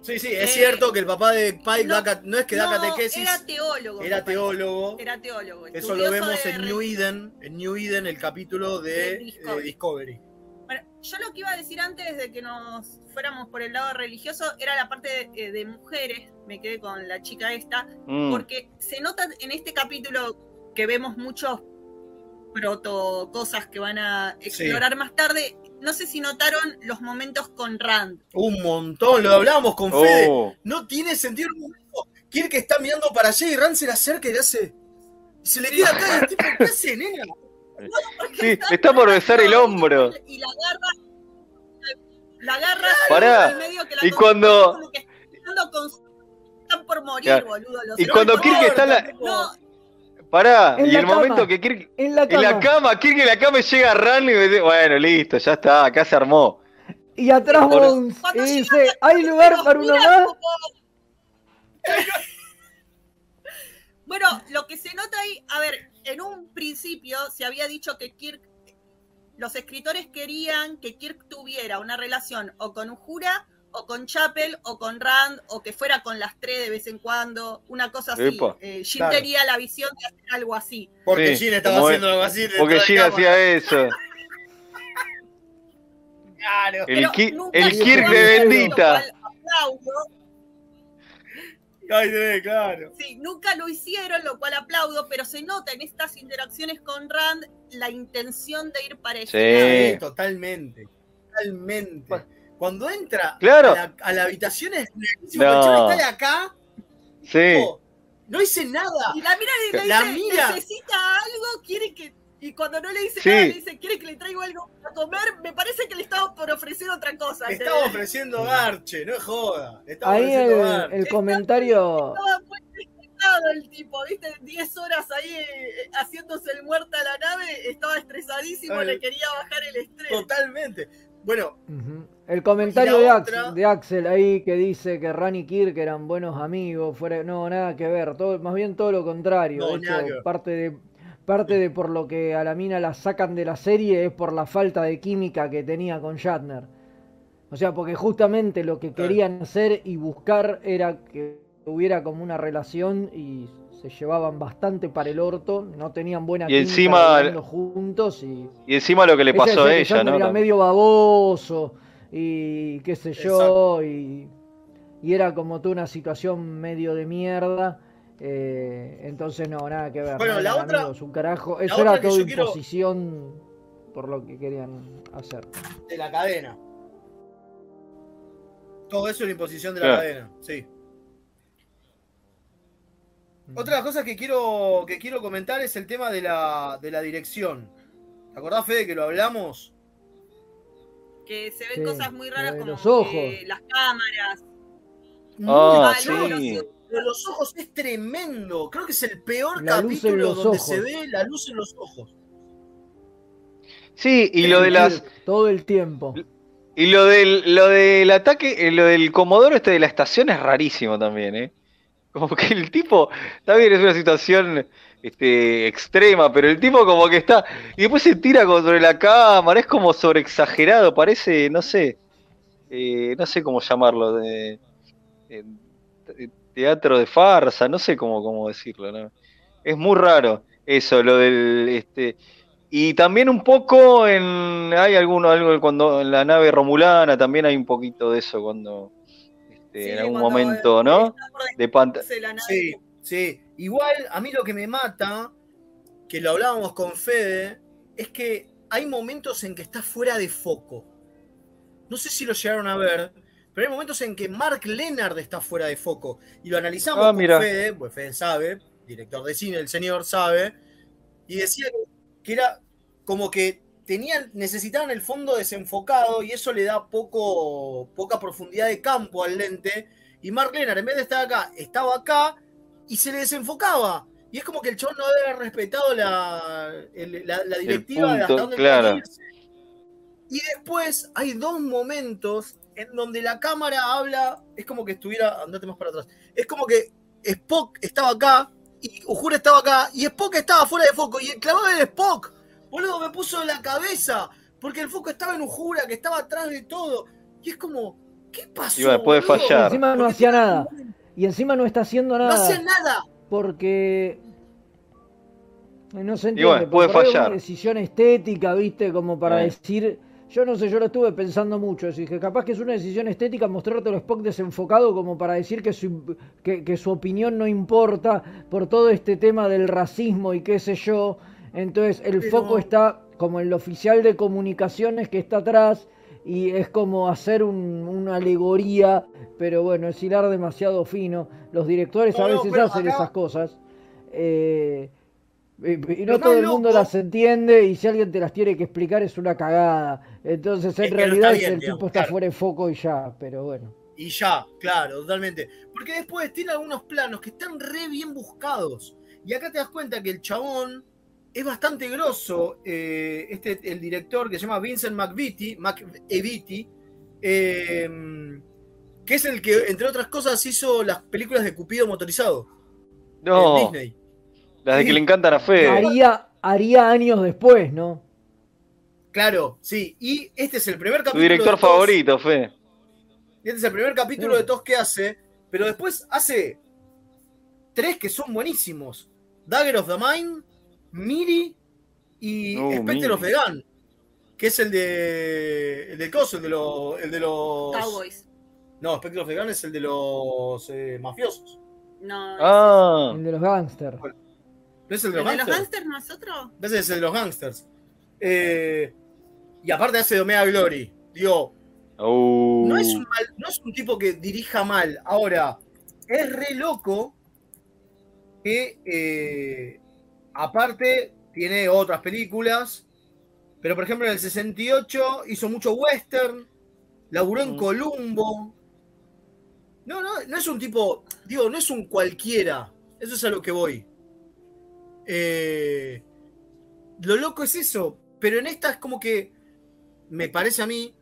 Sí, sí, es Eh, cierto que el papá de Pike no, da no es que da no, catequesis, Era teólogo. era teólogo. Era teólogo. Eso lo vemos en New Eden, en New Eden, el capítulo de De eh, Discovery. Discovery. Bueno, yo lo que iba a decir antes de que nos fuéramos por el lado religioso era la parte de, eh, de mujeres. Me quedé con la chica esta. Mm. Porque se nota en este capítulo que vemos muchos proto cosas que van a explorar más tarde. No sé si notaron los momentos con Rand. Un montón, lo hablábamos con Fede. Oh. No tiene sentido un momento. Kirk está mirando para allá y Rand se le acerca y le hace. Se le queda acá y el tipo, ¿qué hace, nena? Sí, está por besar el hombro. Y la agarra. La agarra Pará, y medio que la y cuando- como que están por morir, Claro. boludo. los Y cuando. Kirk está en la- No, Pará, En y el cama. momento que Kirk. En la En la cama. cama, Kirk en la cama llega Ran y me dice, bueno, listo, ya está, acá se armó. Y atrás Bones. Y dice, ¿hay lugar para uno más? Bueno, lo que se nota ahí, a ver, en un principio se había dicho que Kirk, los escritores querían que Kirk tuviera una relación o con Uhura, o con Chapel, o con Rand, o que fuera con las tres de vez en cuando, una cosa así. Eh, Claro. tenía la visión de hacer algo así. Porque Sí, Gin estaba haciendo es- algo así. Porque cámara. hacía eso. Claro. El, Pero Ki- nunca el Kirk de bendita. cual aplaudo. Ay, sí, claro. Sí, nunca lo hicieron, lo cual aplaudo, pero se nota en estas interacciones con Rand la intención de ir para Sí. Sí, totalmente. Totalmente. Cuando entra Claro. a, la, a la habitación es No. que el chavo está de acá, Sí. tipo, no hice nada. Y la mira y le La dice, mira. necesita algo, quiere que... Y cuando no le dice Sí. nada, le dice, ¿quiere que le traiga algo a comer? Me parece que le estaba por ofrecer otra cosa. Le estaba ofreciendo garche, no es joda. Le estaba Ahí ofreciendo el, garche. el comentario. Estaba muy estresado el tipo, ¿viste? 10 horas ahí eh, haciéndose el muerto a la nave, estaba estresadísimo, Ay. le quería bajar el estrés. Totalmente. Bueno. El comentario de, la Ax- otra- de Axel ahí que dice que Ran y Kirk eran buenos amigos, fuera, no, nada que ver, todo, más bien todo lo contrario. No, hecho, parte de, parte de por lo que a la mina la sacan de la serie es por la falta de química que tenía con Shatner. O sea, porque justamente lo que querían hacer y buscar era que hubiera como una relación y se llevaban bastante para el orto, no tenían buena Y encima- juntos y Y encima lo que le ella pasó a ella, ¿no? Era medio baboso y qué sé yo, y, y era como toda una situación medio de mierda. eh, entonces no, nada que ver. Bueno, no la otra- amigos, un carajo. Eso era todo quiero- imposición por lo que querían hacer. de la cadena. Todo eso es la imposición de la Claro. cadena, sí. Otra cosa que quiero, que quiero comentar es el tema de la, de la dirección. ¿Te acordás, Fede, que lo hablamos? Que se ven Sí, cosas muy raras como los ojos. que las cámaras. Malo, sí. Lo de los ojos es tremendo. Creo que es el peor La capítulo los donde ojos. se ve la luz en los ojos. Sí, y lo de las. Todo el tiempo. Y lo del, lo del ataque, eh, lo del comodoro este de la estación es rarísimo también, ¿eh? Como que el tipo, está bien, es una situación este, extrema, pero el tipo como que está, y después se tira sobre la cámara, es como sobreexagerado, parece, no sé, eh, no sé cómo llamarlo, de teatro de farsa, no sé cómo, cómo decirlo, ¿no? Es muy raro eso, lo del, este, y también un poco en, hay alguno, algo cuando en la nave romulana también hay un poquito de eso cuando, este, Sí, en algún momento, ¿no? De pantalla. Sí, sí. Igual, a mí lo que me mata, que lo hablábamos con Fede, es que hay momentos en que está fuera de foco. No sé si lo llegaron a ver, pero hay momentos en que Mark Leonard está fuera de foco. Y lo analizamos Ah, con mira. Fede, pues Fede sabe, director de cine, el señor sabe, y decía que era como que tenían, necesitaban el fondo desenfocado y eso le da poco, poca profundidad de campo al lente. Y Mark Leonard, en vez de estar acá, estaba acá y se le desenfocaba. Y es como que el chabón no haber respetado la, el- la, la directiva de hasta punto, dónde claro. Y después hay dos momentos en donde la cámara habla, es como que estuviera, andate más para atrás, es como que Spock estaba acá y Uhura estaba acá y Spock estaba fuera de foco y el clavado era Spock. Boludo, me puso en la cabeza porque el foco estaba en Uhura, que estaba atrás de todo. Y es como, ¿qué pasó? Y bueno, puede boludo? Y fallar. encima no hacía nada. Y encima no está haciendo No nada. hacía nada. Porque no se Y entiende. bueno, puede fallar. Una decisión estética, viste, como para Eh. decir. Yo no sé, yo lo estuve pensando mucho. Así que capaz que es una decisión estética mostrarte al Spock desenfocado como para decir que su, que, que su opinión no importa por todo este tema del racismo y qué sé yo. Entonces el Pero- foco está como el oficial de comunicaciones que está atrás y es como hacer un- una alegoría, pero bueno, es hilar demasiado fino. Los directores No, a veces hacen acá- esas cosas. eh, y, no todo el mundo loco- las entiende y si alguien te las tiene que explicar es una cagada. Entonces en Es realidad bien, el digamos, tipo está fuera de foco y ya, pero bueno. Y ya, claro, totalmente. Porque después tiene algunos planos que están re bien buscados. Y acá te das cuenta que el chabón es bastante grosso. eh, este, el director que se llama Vincent McVitie, McEvity, eh, que es el que, entre otras cosas, hizo las películas de Cupido motorizado. No, En Disney. las de que le encantan a Fede. Haría, haría años después, ¿no? Claro, sí. Y este es el primer Tu capítulo. director de TOS. favorito, Fede. Este es el primer capítulo de TOS que hace. Pero después hace tres que son buenísimos: Dagger of the Mind, Miri y Oh, Spectre of the. Gun. Que es el de. El del coso, el de, los el de los. Cowboys. No, Spectre of the Gun es el de los eh, mafiosos. No. Ah, El de los gángsters. ¿No es el de ¿El los de los gangsters? gángsters no es otro? Ese es el de los gangsters. Eh, y aparte hace de Omega Glory. Digo, no es, un mal- no es un tipo que dirija mal. Ahora, es re loco que, eh, aparte, tiene otras películas. Pero, por ejemplo, en el 68 hizo mucho western. Laburó en Columbo. No, no, no es un tipo. Digo, no es un cualquiera. Eso es a lo que voy. Eh, lo loco es eso. Pero en esta es como que. Me parece a mí.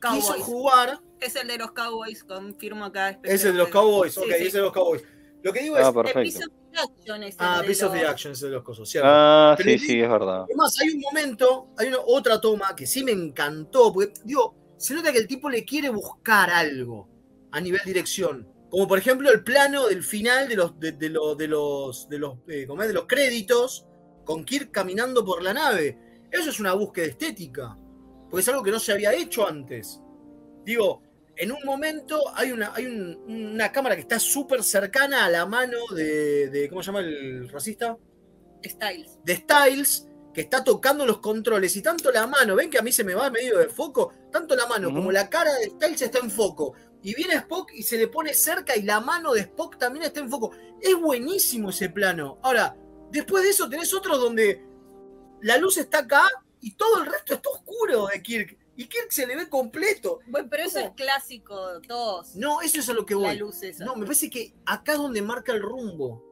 Quiso jugar. Es el de los Cowboys, confirmo acá. Es el de los Cowboys, Sí, ok, sí. es el de los Cowboys. Lo que digo Ah, es. perfecto. Piece of the Action es Ah, de Piece of the Action es de los cosos, cierto. Ah, Pero sí, digo- sí, es verdad. Además, hay un momento, hay una otra toma que sí me encantó, porque, digo, se nota que el tipo le quiere buscar algo a nivel dirección. Como por ejemplo el plano del final de los, de, de lo- de los, de los, eh, ¿cómo es? de los créditos, con Kirk caminando por la nave. Eso es una búsqueda estética, porque es algo que no se había hecho antes. Digo, en un momento hay una, hay un- una cámara que está súper cercana a la mano de, de- ¿cómo se llama el racista? Styles. de Styles que está tocando los controles y tanto la mano, ven que a mí se me va medio de foco, tanto la mano como la cara de Styles está en foco. Y viene Spock y se le pone cerca y la mano de Spock también está en foco. Es buenísimo ese plano. Ahora, después de eso tenés otro donde la luz está acá y todo el resto está oscuro de Kirk. Y Kirk se le ve completo. Bueno, pero eso es clásico, todos. No, eso es a lo que La voy. luz esa. No, me parece que acá es donde marca el rumbo.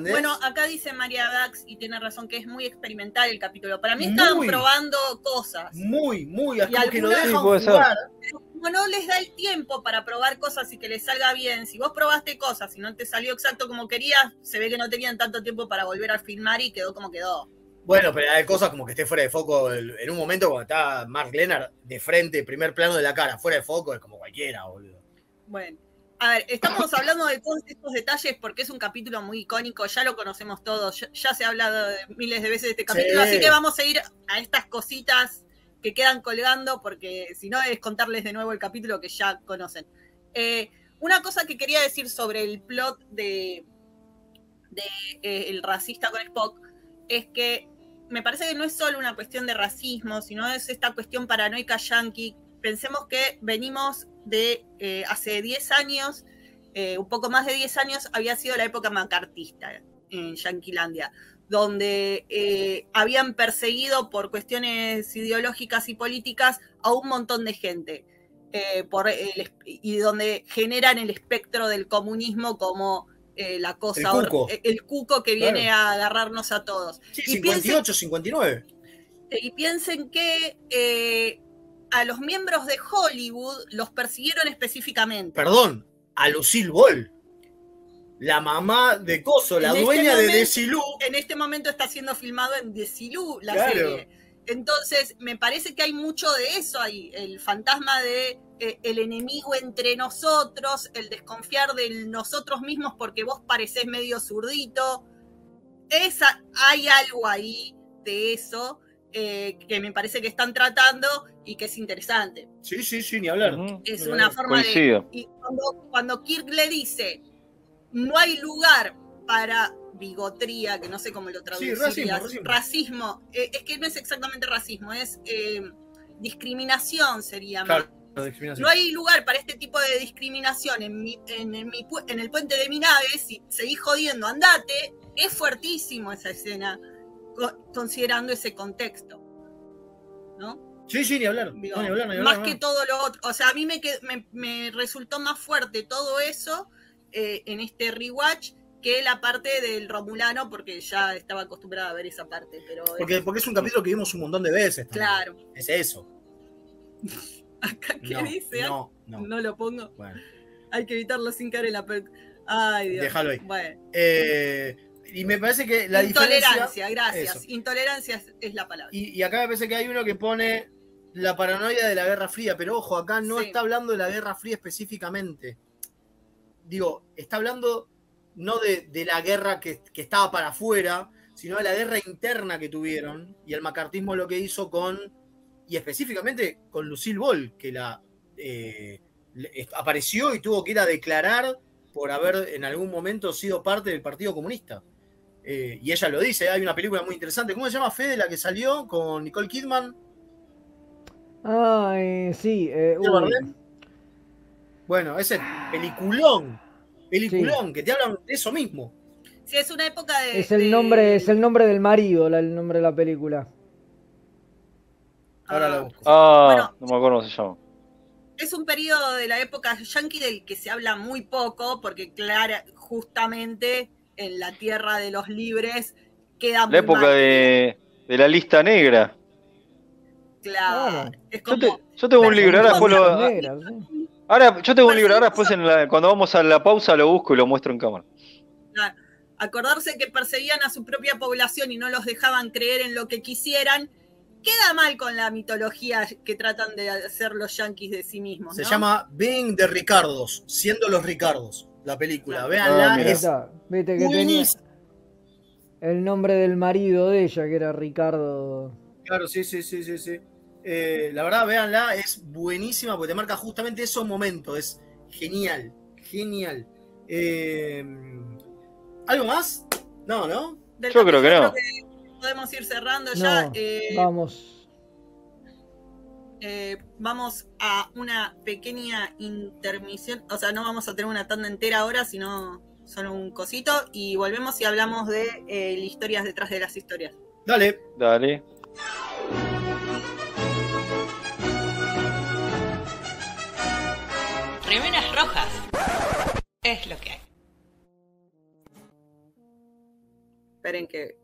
Bueno, acá dice María Dax y tiene razón que es muy experimental el capítulo. Para mí estaban Muy. probando cosas. muy, muy. Como que lo algunas- dejan Sí, puede ser. jugar. Como no les da el tiempo para probar cosas y que les salga bien, si vos probaste cosas y no te salió exacto como querías, se ve que no tenían tanto tiempo para volver a filmar y quedó como quedó. Bueno, pero hay cosas como que esté fuera de foco. En un momento cuando está Mark Lennart de frente, primer plano de la cara, fuera de foco, es como cualquiera, boludo. Bueno, a ver, estamos hablando de todos estos detalles porque es un capítulo muy icónico, ya lo conocemos todos, ya, ya se ha hablado de miles de veces de este capítulo, Sí. así que vamos a ir a estas cositas que quedan colgando porque si no es contarles de nuevo el capítulo que ya conocen. Eh, una cosa que quería decir sobre el plot de, de eh, el racista con Spock es que me parece que no es solo una cuestión de racismo, sino es esta cuestión paranoica yankee. Pensemos que venimos de eh, hace 10 años, eh, un poco más de 10 años, había sido la época macartista en Yanquilandia, donde eh, habían perseguido por cuestiones ideológicas y políticas a un montón de gente, y donde generan el espectro del comunismo como eh, la cosa, El cuco. hor- el cuco que viene a agarrarnos a todos. Sí, Y piensen- 58, 59. y piensen que eh, a los miembros de Hollywood los persiguieron específicamente. Perdón, a Lucille Ball. La mamá de Coso, la En este dueña de momento- Desilu. En este momento está siendo filmado en Desilu la Claro. serie. Entonces, me parece que hay mucho de eso ahí. El fantasma de eh, el enemigo entre nosotros, el desconfiar de nosotros mismos porque vos parecés medio zurdito. Esa, hay algo ahí de eso eh, que me parece que están tratando y que es interesante. Sí, sí, sí, ni hablar. Es Ni una hablar. forma Coincido. de. Y cuando, cuando Kirk le dice, no hay lugar para bigotría, que no sé cómo lo traducirías. racismo, racismo. Racismo, eh, es que no es exactamente racismo, es eh, discriminación sería Claro, más. No hay lugar para este tipo de discriminación en, mi- en, en mi pu- en el puente de mi nave, si seguís jodiendo, andate. Es fuertísimo esa escena, co- considerando ese contexto. ¿No? Sí, sí, ni hablar. Digo, No, ni hablar, ni hablar, más no. que todo lo otro. O sea, a mí me, qued- me, me resultó más fuerte todo eso eh, en este rewatch que la parte del Romulano, porque ya estaba acostumbrada a ver esa parte. Pero Porque, porque es un capítulo que vimos un montón de veces. también. claro. Es eso. ¿Qué No, dice? no, no. lo pongo. Bueno, Hay que evitarlo sin caer en la. per- Ay, Dios. déjalo ahí. Bueno. Eh, y me parece que la Intolerancia, diferencia. gracias. Eso. Intolerancia es, es la palabra. Y, y acá me parece que hay uno que pone la paranoia de la Guerra Fría, pero ojo, acá no Sí. está hablando de la Guerra Fría específicamente. Digo, está hablando no de, de la guerra que, que estaba para afuera, sino de la guerra interna que tuvieron y el macartismo lo que hizo con, y específicamente con Lucille Ball, que la eh, apareció y tuvo que ir a declarar por haber en algún momento sido parte del Partido Comunista. Eh, y ella lo dice, hay una película muy interesante. ¿Cómo se llama Fede la que salió con Nicole Kidman? Ah, eh, sí. eh. Bueno, ese peliculón, peliculón, que te hablan de eso mismo. Sí, es una época de. Es el de- nombre, es el nombre del marido, la- el nombre de la película. Ahora lo busco. Ah, Bueno. no me acuerdo cómo se llama. Es un periodo de la época yankee del que se habla muy poco, porque, clara, justamente en la tierra de los libres queda muy La época de, de la lista negra. Claro. Es Yo, como. te- yo tengo un libro, ahora después lo- Negras, sí. Ahora, yo tengo un libro, ahora después en la- cuando vamos a la pausa lo busco y lo muestro en cámara. Claro. Acordarse que perseguían a su propia población y no los dejaban creer en lo que quisieran, queda mal con la mitología que tratan de hacer los yanquis de sí mismos. Se llama Being the Ricardos, siendo los Ricardos, la película. Ah, Véanla, mira. Ahí es. Viste que tenía buenísima. el nombre del marido de ella, que era Ricardo. Claro, sí, sí, sí, sí, sí. Eh, la verdad, véanla, es buenísima porque te marca justamente esos momentos. Es genial, genial. Eh, ¿Algo más? No, ¿no? Del Yo creo que no. que podemos ir cerrando ya. No, eh, vamos. eh, vamos a una pequeña intermisión. O sea, no vamos a tener una tanda entera ahora, sino solo un cosito. Y volvemos y hablamos de eh, historias detrás de las historias. Dale. Dale. Remeras rojas. Es lo que hay. Esperen que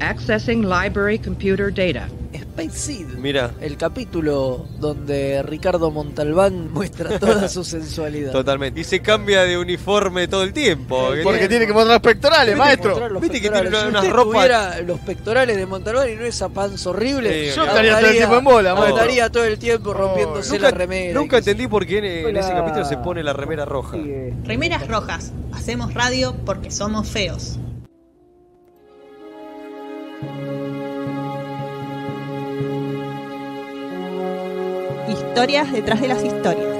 Accessing library computer data. Space Seed. Mira, El capítulo donde Ricardo Montalbán muestra toda su sensualidad. totalmente. Y se cambia de uniforme todo el tiempo. Sí, Porque tiene- que mostrar pectorales, Tiene que mostrar los Viste que tiene pectorales. una- si ropas- tuviera los pectorales de Montalbán y no esa panza horrible, Sí, yo estaría todo el tiempo en bola, maestro. estaría todo el tiempo rompiéndose Nunca, la remera. nunca entendí por qué en, en ese capítulo se pone la remera roja. Remeras rojas. Hacemos radio porque somos feos. Historias detrás de las historias.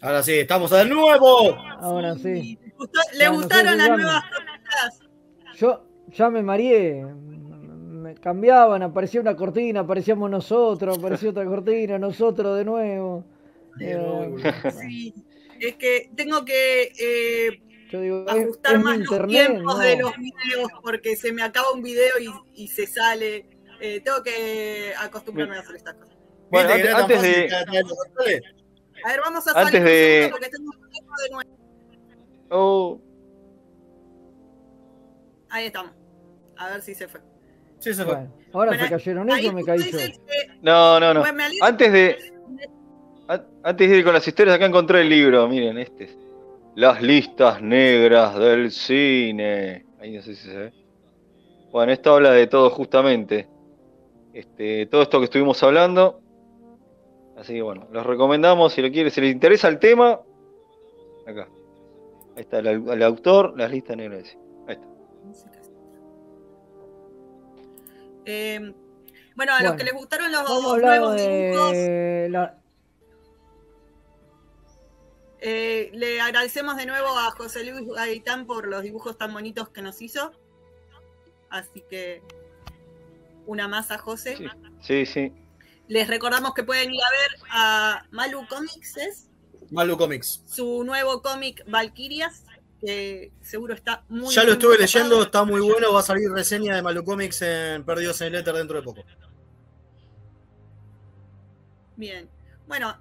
Ahora sí, estamos de nuevo. Ahora sí. ¿Le Ya, no sé gustaron las nuevas crónicas? Yo ya me mareé. Cambiaban, aparecía una cortina, aparecíamos nosotros, aparecía otra cortina, nosotros de nuevo. Eh, Sí, es que tengo que eh, digo, ajustar más los internet, tiempos ¿no? de los videos porque se me acaba un video y, y se sale. Eh, tengo que acostumbrarme a hacer estas cosas. Bueno, ¿Viste que antes, antes de. los? A ver, vamos a Antes salir un de- segundo porque tengo un de nuevo. Oh, Ahí estamos. A ver si se fue. Sí, se fue. Bueno, ahora Bueno, se cayeron ellos, me caí yo. que- no, no, no. Bueno, Antes de. an- Antes de ir con las historias, acá encontré el libro. Miren, este es. Las listas negras del cine. Ahí no sé si se ve. Bueno, esto habla de todo justamente. Este, todo esto que estuvimos hablando. Así que bueno, los recomendamos si lo quieren, si les interesa el tema, Acá. Ahí está el, el autor, las listas negras. Ahí está. Eh, bueno, a los que les gustaron los hablar nuevos dibujos, de la... eh, le agradecemos de nuevo a José Luis Gaitán por los dibujos tan bonitos que nos hizo. Así que una más a José. Sí, sí. Les recordamos que pueden ir a ver a Malu Comics, ¿es? Malu Comics. su nuevo cómic Valkyrias, que seguro está muy Ya lo estuve leyendo, está muy bueno. Va a salir reseña de Malu Comics en Perdidos en el Éter dentro de poco. Bien. Bueno,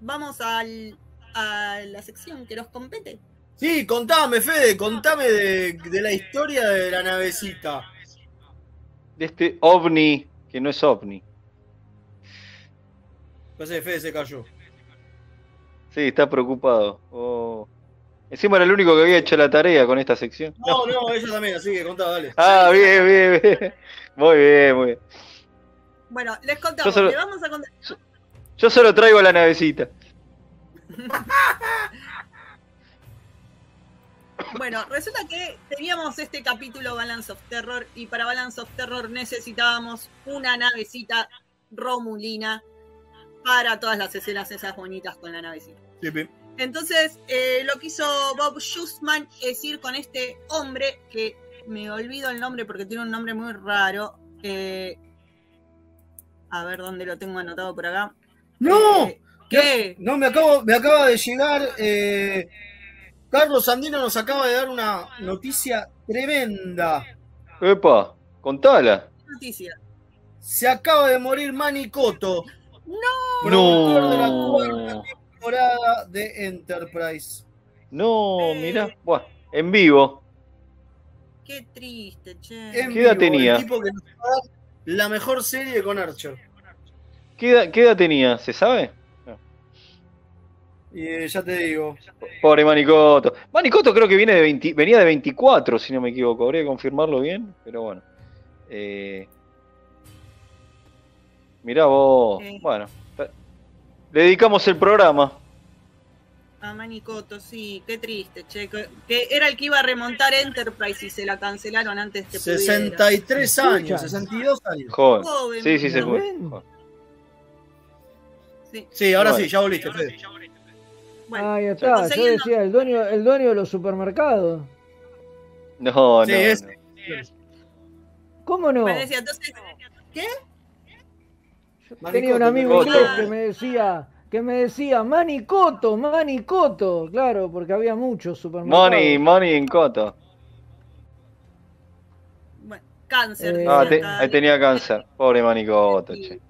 vamos al, a la sección que nos compete. Sí, contame, Fede, contame de, de la historia de la navecita. De este ovni, que no es ovni. Parece que Fede se cayó. Sí, está preocupado. Oh. Encima era el único que había hecho la tarea con esta sección. No, no, ella también, así que contá, dale. Ah, bien, bien, bien. Muy bien, muy bien. Bueno, les contamos, solo- le vamos a contar. Yo solo traigo la navecita. Bueno, resulta que teníamos este capítulo Balance of Terror y para Balance of Terror necesitábamos una navecita romulina para todas las escenas esas bonitas con la navecita. Sí, pi. Entonces, eh, lo que hizo Bob Schussman es ir con este hombre que me olvido el nombre porque tiene un nombre muy raro. eh, a ver dónde lo tengo anotado por acá. ¡No! Eh, ¿Qué? No, me, acabo, me acaba de llegar. eh, Carlos Andino nos acaba de dar una noticia tremenda. Epa, contala. Noticia. Se acaba de morir Manny Cotto, ¡No! productor de la No, cuarta temporada de Enterprise. no, mirá. Buah, en vivo. Qué triste, che. En ¿Qué edad vivo, tenía? El tipo que nos va a dar la mejor serie con Archer. ¿Qué edad, qué edad tenía? ¿Se sabe? Y eh, ya te digo. Pobre Manicoto. Manicoto creo que viene de 20 venía de 24, si no me equivoco. Habría que confirmarlo bien, pero bueno. Eh, mirá vos. Eh. Bueno, le dedicamos el programa. A Manicoto, sí, qué triste, che. Que, que era el que iba a remontar Enterprise y se la cancelaron antes pudiera. 63 años, Escucha. 62 años. Joven. Joven, Sí, sí, se fue. Ven. Sí, ahora Bueno. sí, ya volviste, Fede. Bueno, Ahí está, yo decía, el dueño, el dueño de los supermercados. No, Sí, no, es- no. ¿Cómo no? Bueno, decía, entonces, ¿qué? Tenía un amigo Manicoto. inglés que me decía, que me decía, Manicoto, Manicoto, claro, porque había muchos supermercados. Money, money en Coto. Bueno, cáncer. Eh, Ah, te- ahí tenía cáncer. Pobre Manicoto, che.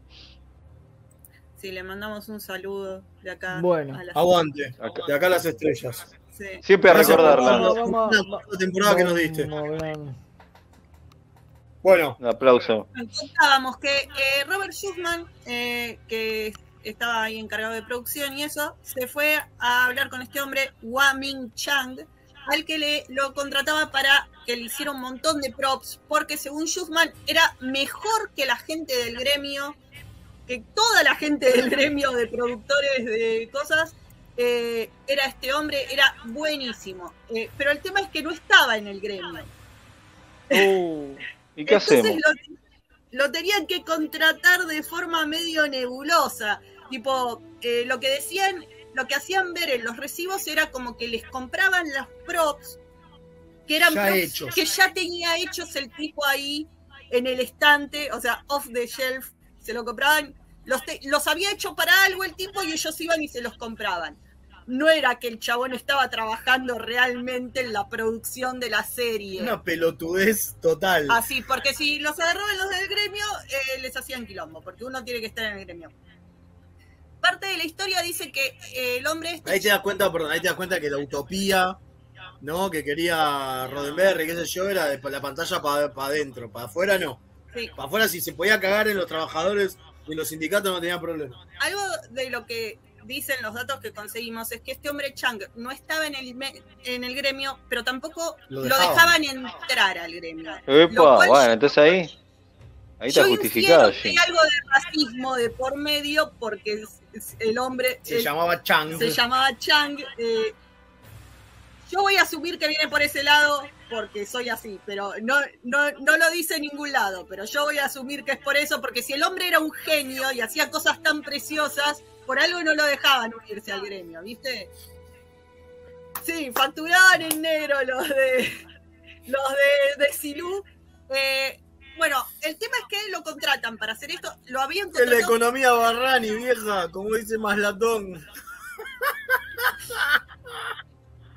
Sí, le mandamos un saludo de acá. Bueno. a la- Aguante. Acá. De acá las estrellas. Sí. Siempre a por recordarla. Vamos a- cuarta temporada que nos diste. Bueno, Un aplauso. Contábamos que eh, Robert Schussman, eh, que estaba ahí encargado de producción y eso, se fue a hablar con este hombre, Hua Ming Chang, al que le lo contrataba para que le hiciera un montón de props, porque según Schussman era mejor que la gente del gremio, que toda la gente del gremio de productores de cosas, eh, era este hombre, era buenísimo. Eh, pero el tema es que no estaba en el gremio. ¿Y qué Entonces hacemos? Lo, lo tenían que contratar de forma medio nebulosa. Tipo, eh, lo que decían, lo que hacían ver en los recibos era como que les compraban las props, que eran Ya props hechos. que ya tenía hechos el tipo ahí en el estante, o sea, off the shelf, se lo compraban, los, te- los había hecho para algo el tipo y ellos iban y se los compraban. No era que el chabón estaba trabajando realmente en la producción de la serie. una pelotudez total. Así, porque si los agarraban los del gremio, eh, les hacían quilombo, porque uno tiene que estar en el gremio. Parte de la historia dice que eh, el hombre este... Ahí te das cuenta, perdón, ahí te das cuenta que la utopía, ¿no? Que quería Roddenberry, qué sé yo, era de la pantalla para adentro, para afuera no. Sí. Para afuera si se podía cagar en los trabajadores y los sindicatos no tenía problema. Algo de lo que dicen los datos que conseguimos es que este hombre Chang no estaba en el, en el gremio, pero tampoco Lo lo, dejaban. entrar al gremio. Lo Epa, cual bueno, entonces ahí. Ahí está yo justificado, sí. hay algo de racismo de por medio porque el hombre Se el- llamaba Chang. se llamaba Chang, eh, Yo voy a asumir que viene por ese lado porque soy así, pero no, no, no lo dice en ningún lado, pero yo voy a asumir que es por eso, porque si el hombre era un genio y hacía cosas tan preciosas, por algo no lo dejaban unirse al gremio, ¿viste? Sí, facturaban en negro los de los de, de Silú. Eh, bueno, el tema es que lo contratan para hacer esto. Lo habían Es la contratado. economía Barrani, vieja, como dice Maslatón.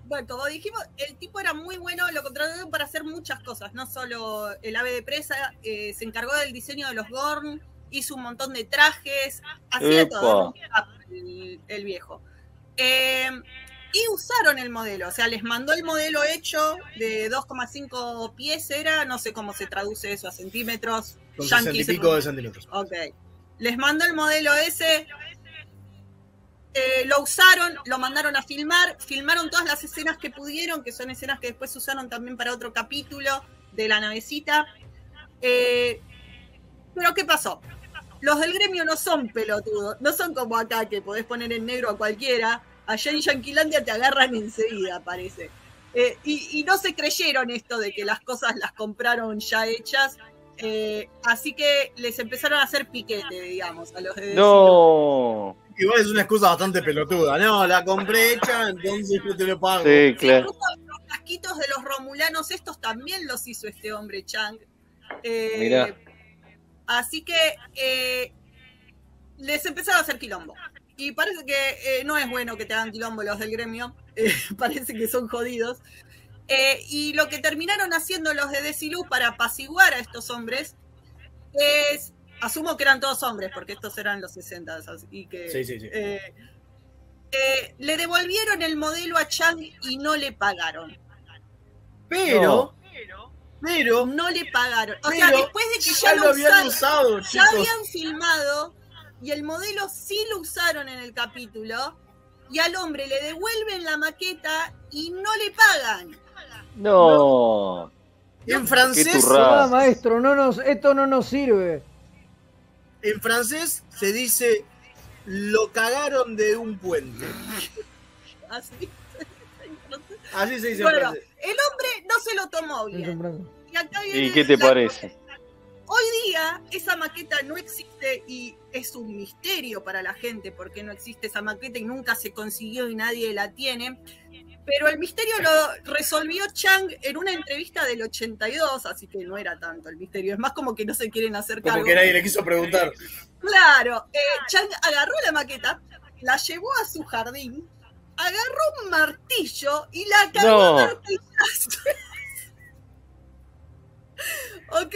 Bueno, como dijimos, el tipo era muy bueno, lo contrataron para hacer muchas cosas, no solo el ave de presa, eh, se encargó del diseño de los Gorn, hizo un montón de trajes, hacía Epa. todo, el, el viejo. Eh, y usaron el modelo, o sea, les mandó el modelo hecho de 2,5 pies, era, no sé cómo se traduce eso a centímetros. Con Yankee 60 y se- pico de centímetros. Ok. Les mandó el modelo ese. eh, lo usaron, lo mandaron a filmar, filmaron todas las escenas que pudieron, que son escenas que después usaron también para otro capítulo de la navecita. Eh, pero ¿qué pasó? Los del gremio no son pelotudos, no son como acá que podés poner en negro a cualquiera. Allá en Yanquilandia te agarran enseguida, parece. Eh, y, y no se creyeron esto de que las cosas las compraron ya hechas. eh, así que les empezaron a hacer piquete, digamos, a los de No. Igual es una excusa bastante pelotuda. No, la compré hecha, entonces yo te lo pago. Sí, claro. Los casquitos de los romulanos, estos también los hizo este hombre Chang. Eh, Mirá. Así que eh, les empezaron a hacer quilombo. Y parece que eh, no es bueno que te hagan quilombo los del gremio. Eh, parece que son jodidos. Eh, y lo que terminaron haciendo los de Desilu para apaciguar a estos hombres es. Asumo que eran todos hombres, porque estos eran los 60 y que. Sí, sí, sí. eh, eh, le devolvieron el modelo a Chang y no le pagaron. Pero, pero, no le pagaron. O sea, después de que ya ya, lo habían usaron- usado, ya chicos. habían filmado y el modelo sí lo usaron en el capítulo y al hombre le devuelven la maqueta y no le pagan. No. En francés, Ah, maestro, no nos, esto no nos sirve. en francés se dice lo cagaron de un puente. Así. Así se dice en francés. El hombre no se lo tomó bien. Y acá viene ¿Y qué te parece? Hoy día esa maqueta no existe y es un misterio para la gente porque no existe esa maqueta y nunca se consiguió y nadie la tiene. Pero el misterio lo resolvió Chang en una entrevista del 82, así que no era tanto el misterio. Es más como que no se quieren hacer cargo. Como que nadie le quiso preguntar. Claro, eh, Chang agarró la maqueta, la llevó a su jardín, agarró un martillo y la cagó No. ¿Ok?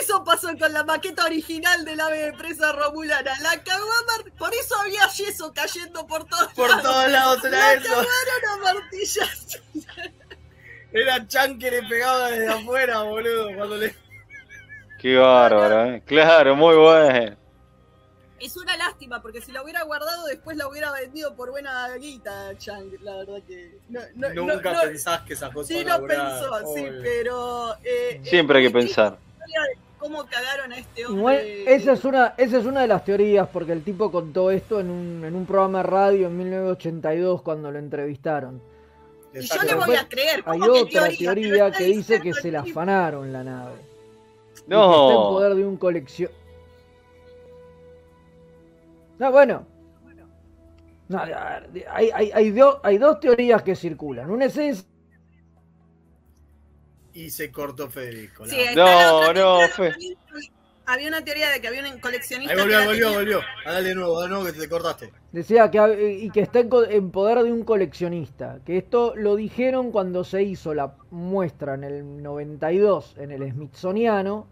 Eso pasó con la maqueta original del ave de presa romulana. La cagó a mar- Por eso había yeso cayendo por todos Por lados. todos lados era la eso. cagaron a martillazos. Era Chan que le pegaba desde afuera, boludo. Cuando le... Qué bárbaro, ¿eh? Claro, muy bueno. Es una lástima, porque si la hubiera guardado después la hubiera vendido por buena guita, Chang. La verdad que. No, no, no, Nunca no- pensás que esas cosas Sí, lo pensó, sí, Obvio. pero. eh, Siempre hay que pensar. ¿Cómo cagaron a este hombre? esa es una, esa es una de las teorías, porque el tipo contó esto en un, en un programa de radio en 1982 cuando lo entrevistaron. Y yo le voy a creer. Hay ¿cómo que otra teoría? teoría, que dice que se la afanaron la nave. Y que está en No. poder de un colección. No, bueno. No, a ver, hay, hay, hay, do- hay dos teorías que circulan. Una es esa, Y se cortó Federico. la- Sí, No, no, fue. Había una teoría de que había un coleccionista. Ahí volvió, volvió, volvió. Ah, Dale de nuevo, de nuevo que te cortaste. Decía que y que está en poder de un coleccionista. Que esto lo dijeron cuando se hizo la muestra en el 92 en el Smithsoniano.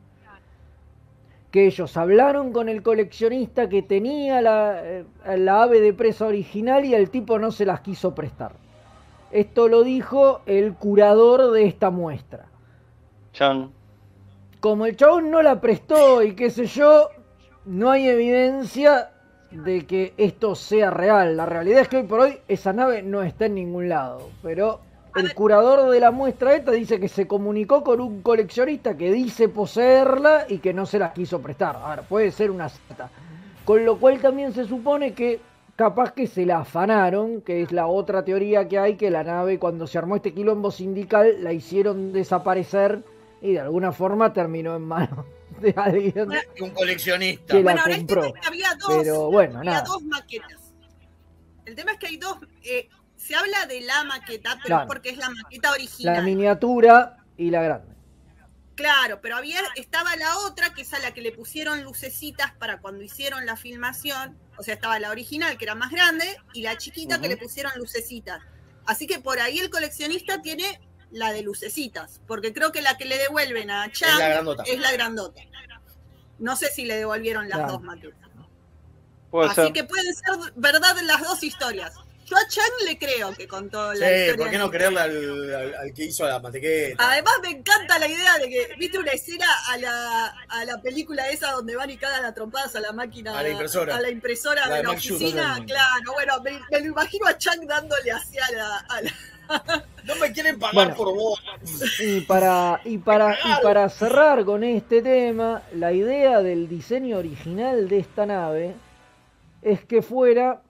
Que ellos hablaron con el coleccionista que tenía la, eh, la ave de presa original y el tipo no se las quiso prestar. Esto lo dijo el curador de esta muestra. Chan. Como el chabón no la prestó y qué sé yo, no hay evidencia de que esto sea real. La realidad es que hoy por hoy esa nave no está en ningún lado. Pero el curador de la muestra esta dice que se comunicó con un coleccionista que dice poseerla y que no se las quiso prestar. Ahora, puede ser una cita. Con lo cual también se supone que capaz que se la afanaron, que es la otra teoría que hay, que la nave cuando se armó este quilombo sindical la hicieron desaparecer y de alguna forma terminó en manos de alguien Un coleccionista. que la Bueno, tema compró. es que había dos, Pero bueno, había nada. dos maquetas. El tema es que hay dos. eh, se habla de la maqueta, pero Claro. es porque es la maqueta La original. miniatura y la grande. Claro, pero había, estaba la otra, que es a la que le pusieron lucecitas para cuando hicieron la filmación. O sea, estaba la original, que era más grande, y la chiquita que le pusieron lucecitas. Así que por ahí el coleccionista tiene la de lucecitas, porque creo que la que le devuelven a Chan la grandota. es la grandota. No sé si le devolvieron las Claro. dos maquetas. Puede Así ser. que pueden ser verdad las dos historias. Yo a Chan le creo que contó la Sí, historia. ¿por qué no creerle al, al- al que hizo la mantequeta? Además me encanta la idea de que, viste una escena a la, a la película esa donde van y cagan a trompadas a la máquina, A la impresora. a la impresora La de de la oficina, claro, bueno, me, me lo imagino a Chang dándole hacia la, a la- No me quieren pagar Bueno. por vos. Y para, y, para, y para cerrar con este tema, la idea del diseño original de esta nave es que fuera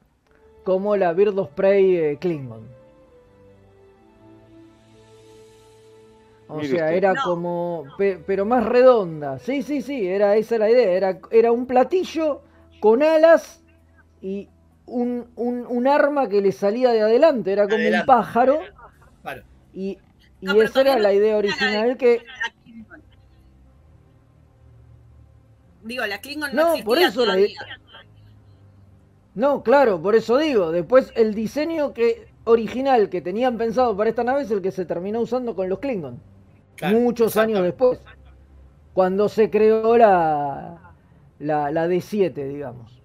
como la Bird of Prey eh, Klingon. O Mire sea, usted. era No. como, pe- pero más redonda. Sí, sí, sí, era esa la idea. Era, era un platillo con alas y un, un, un arma que le salía de adelante. Era como Adelante. un pájaro. Y, y No, esa era la idea la- original que... la. Digo, la Klingon no, No, existía por eso la- todavía. No, claro, por eso digo. Después el diseño que original que tenían pensado para esta nave es el que se terminó usando con los Klingon. Claro, muchos años después. Cuando se creó la, la, la D7, digamos.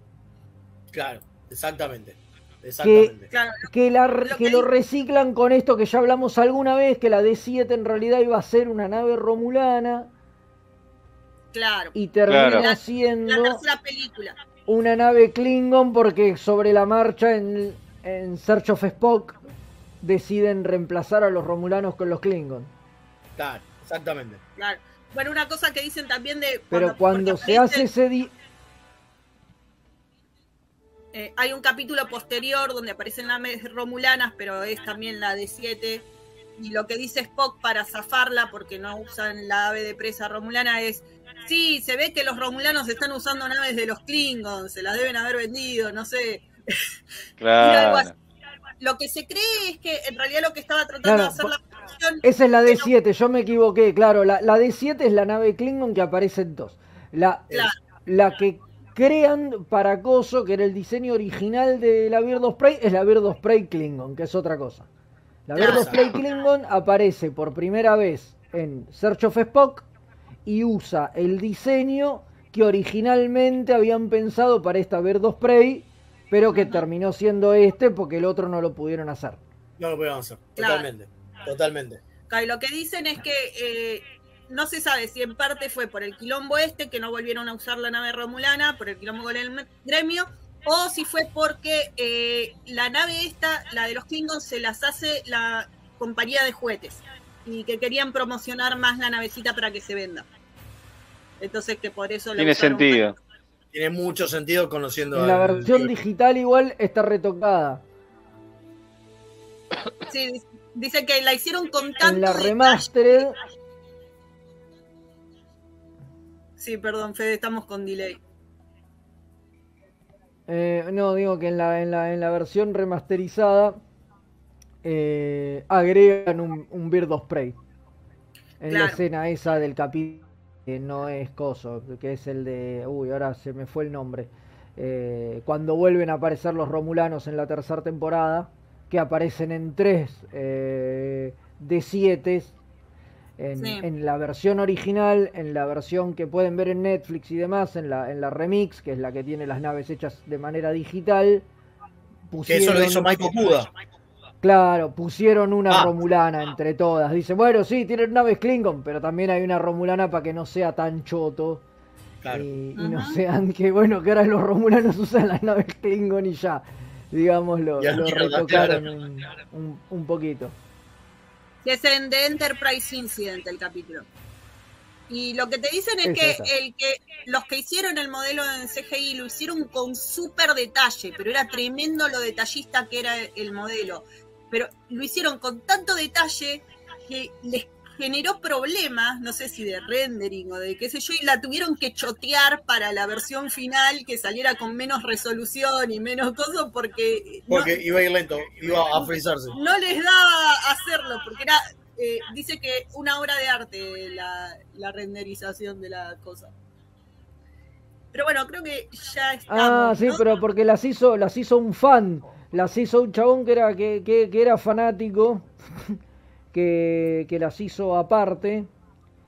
Claro, exactamente. Exactamente. Claro, Que, la, Lo que que reciclan con esto que ya hablamos alguna vez, que la D7 en realidad iba a ser una nave romulana claro. y termina Claro. La siendo tercera película. Una nave Klingon porque sobre la marcha en, en Search of Spock deciden reemplazar a los romulanos con los Klingon. Claro, exactamente. Claro. Bueno, una cosa que dicen también de. Pero cuando se hace ese... di- eh, hay un capítulo posterior donde aparecen naves romulanas, pero es también la de 7. Y lo que dice Spock para zafarla, porque no usan la ave de presa romulana, es: Sí, se ve que los romulanos están usando naves de los Klingons, se las deben haber vendido, no sé. Y algo así. Claro. Lo que se cree es que en realidad lo que estaba tratando Claro, de hacer la producción. Esa es la D7, yo me equivoqué, claro. La, la D7 es la nave Klingon que aparece en dos. La, Claro. la que crean para Coso, que era el diseño original de la Bird of Prey, es la Bird of Prey Klingon, que es otra cosa. La Bird of Prey Klingon aparece por primera vez en Search of Spock y usa el diseño que originalmente habían pensado para esta Bird of Prey, pero que terminó siendo este porque el otro no lo pudieron hacer. No lo podemos hacer. Claro. Totalmente. Totalmente. Claro, y lo que dicen es que eh, no se sabe si en parte fue por el quilombo este, que no volvieron a usar la nave romulana, por el quilombo con el gremio, o si fue porque eh, la nave esta, la de los Klingons, se las hace la compañía de juguetes y que querían promocionar más la navecita para que se venda. Entonces que por eso Tiene sentido. Tiene mucho sentido conociendo En la al- versión digital igual está retocada. Sí, dice- que la hicieron con tanto En la remastered, Sí, perdón, Fede, estamos con delay. eh, no digo que en la, en la, en la versión remasterizada eh, agregan un, un Bird of Prey. En la escena esa del capítulo que no es coso, que es el de. Uy, ahora se me fue el nombre. Eh, cuando vuelven a aparecer los Romulanos en la tercera temporada, que aparecen en tres eh, de 7 en, Sí. en la versión original, en la versión que pueden ver en Netflix y demás, en la, en la remix, que es la que tiene las naves hechas de manera digital. Que eso lo hizo Michael Kuda. Claro, pusieron una Ah. romulana entre todas. Dicen, bueno, sí, tienen naves Klingon, pero también hay una romulana para que no sea tan choto. Claro. Y, y no sean que, bueno, que ahora los romulanos usan las naves Klingon y ya, digamos, lo, Y a la lo retocaron claro. un, un- un poquito. Sí, es en The Enterprise Incident el capítulo. Y lo que te dicen es Es que esa. el que los que hicieron el modelo en CGI lo hicieron con súper detalle, pero era tremendo lo detallista que era el modelo. Pero lo hicieron con tanto detalle que les generó problemas, no sé si de rendering o de qué sé yo, y la tuvieron que chotear para la versión final que saliera con menos resolución y menos cosas porque no- Porque iba a ir lento, iba a frizarse. no les daba hacerlo, porque era, eh, dice que una obra de arte la, la renderización de la cosa. Pero bueno, creo que ya estamos. Ah, sí, ¿no? pero porque las hizo, las hizo un fan, las hizo un chabón que era, que, que- que era fanático, que, que las hizo aparte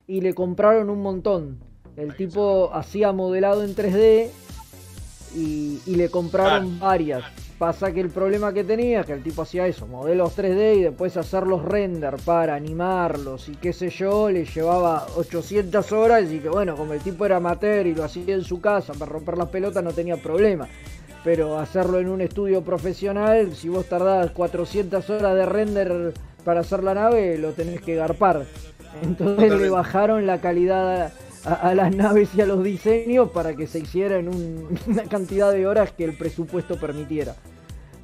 y le compraron un montón. El tipo hacía modelado en 3D y, y le compraron varias. Pasa que el problema que tenía es que el tipo hacía eso, modelos 3D y después hacerlos render para animarlos y qué sé yo, le llevaba 800 horas y que bueno, como el tipo era amateur y lo hacía en su casa para romper las pelotas no tenía problema. Pero hacerlo en un estudio profesional, si vos tardás 400 horas de render para hacer la nave, lo tenés que garpar. Entonces le bajaron la calidad a, a las naves y a los diseños para que se hiciera en un- una cantidad de horas que el presupuesto permitiera.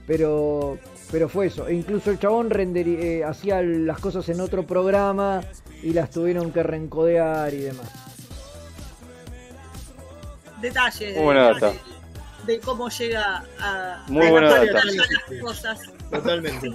Pero, pero fue eso. E incluso el chabón renderi- eh, hacía las cosas en otro programa y las tuvieron que reencodear y demás. Detalles. Buena detalles data. De cómo llega a, Muy a buena a data. las cosas. Totalmente.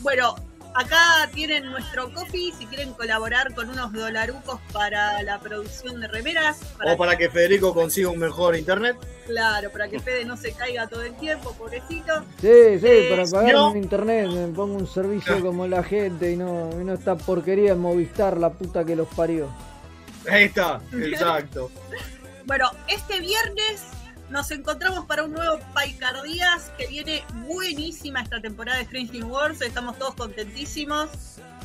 Bueno, acá tienen nuestro coffee si quieren colaborar con unos dolarucos para la producción de remeras. Para O para que Federico consiga un mejor internet. Claro, para que Fede no se caiga todo el tiempo, pobrecito. Sí, sí, Eh, para pagar no. un internet me pongo un servicio como la gente y no, y no esta porquería de Movistar, la puta que los parió. Ahí está, exacto. Bueno, este viernes nos encontramos para un nuevo Paicardías que viene buenísima esta temporada de Strange New Worlds. Estamos todos contentísimos.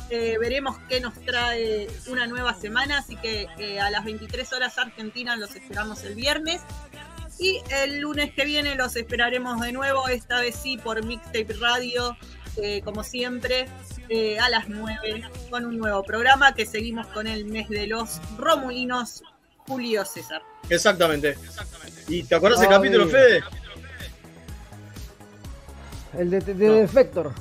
Eh, veremos qué nos trae una nueva semana, así que eh, a las 23 horas Argentina los esperamos el viernes. Y el lunes que viene los esperaremos de nuevo, esta vez sí por Mixtape Radio, eh, como siempre, a las 9, con un nuevo programa que seguimos con el mes de los Romulinos, Julio César. Exactamente. ¿Y te acuerdas el Ah, capítulo. Fede? El de, de Defector.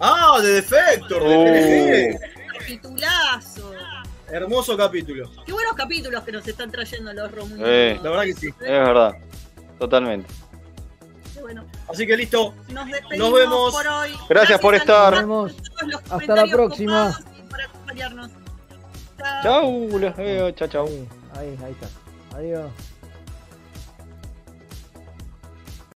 Ah, de Defector, de Oh. TNG. Capitulazo. Hermoso capítulo. Qué buenos capítulos que nos están trayendo los Romulinos. Eh, La verdad que sí. es verdad. Totalmente. Qué bueno. Así que listo. Nos despedimos Nos vemos. por hoy. Gracias por estar. todos Nos los vemos. Hasta la próxima. por acompañarnos. Chau, los veo. Chau, chau. Ahí, ahí está. Adiós.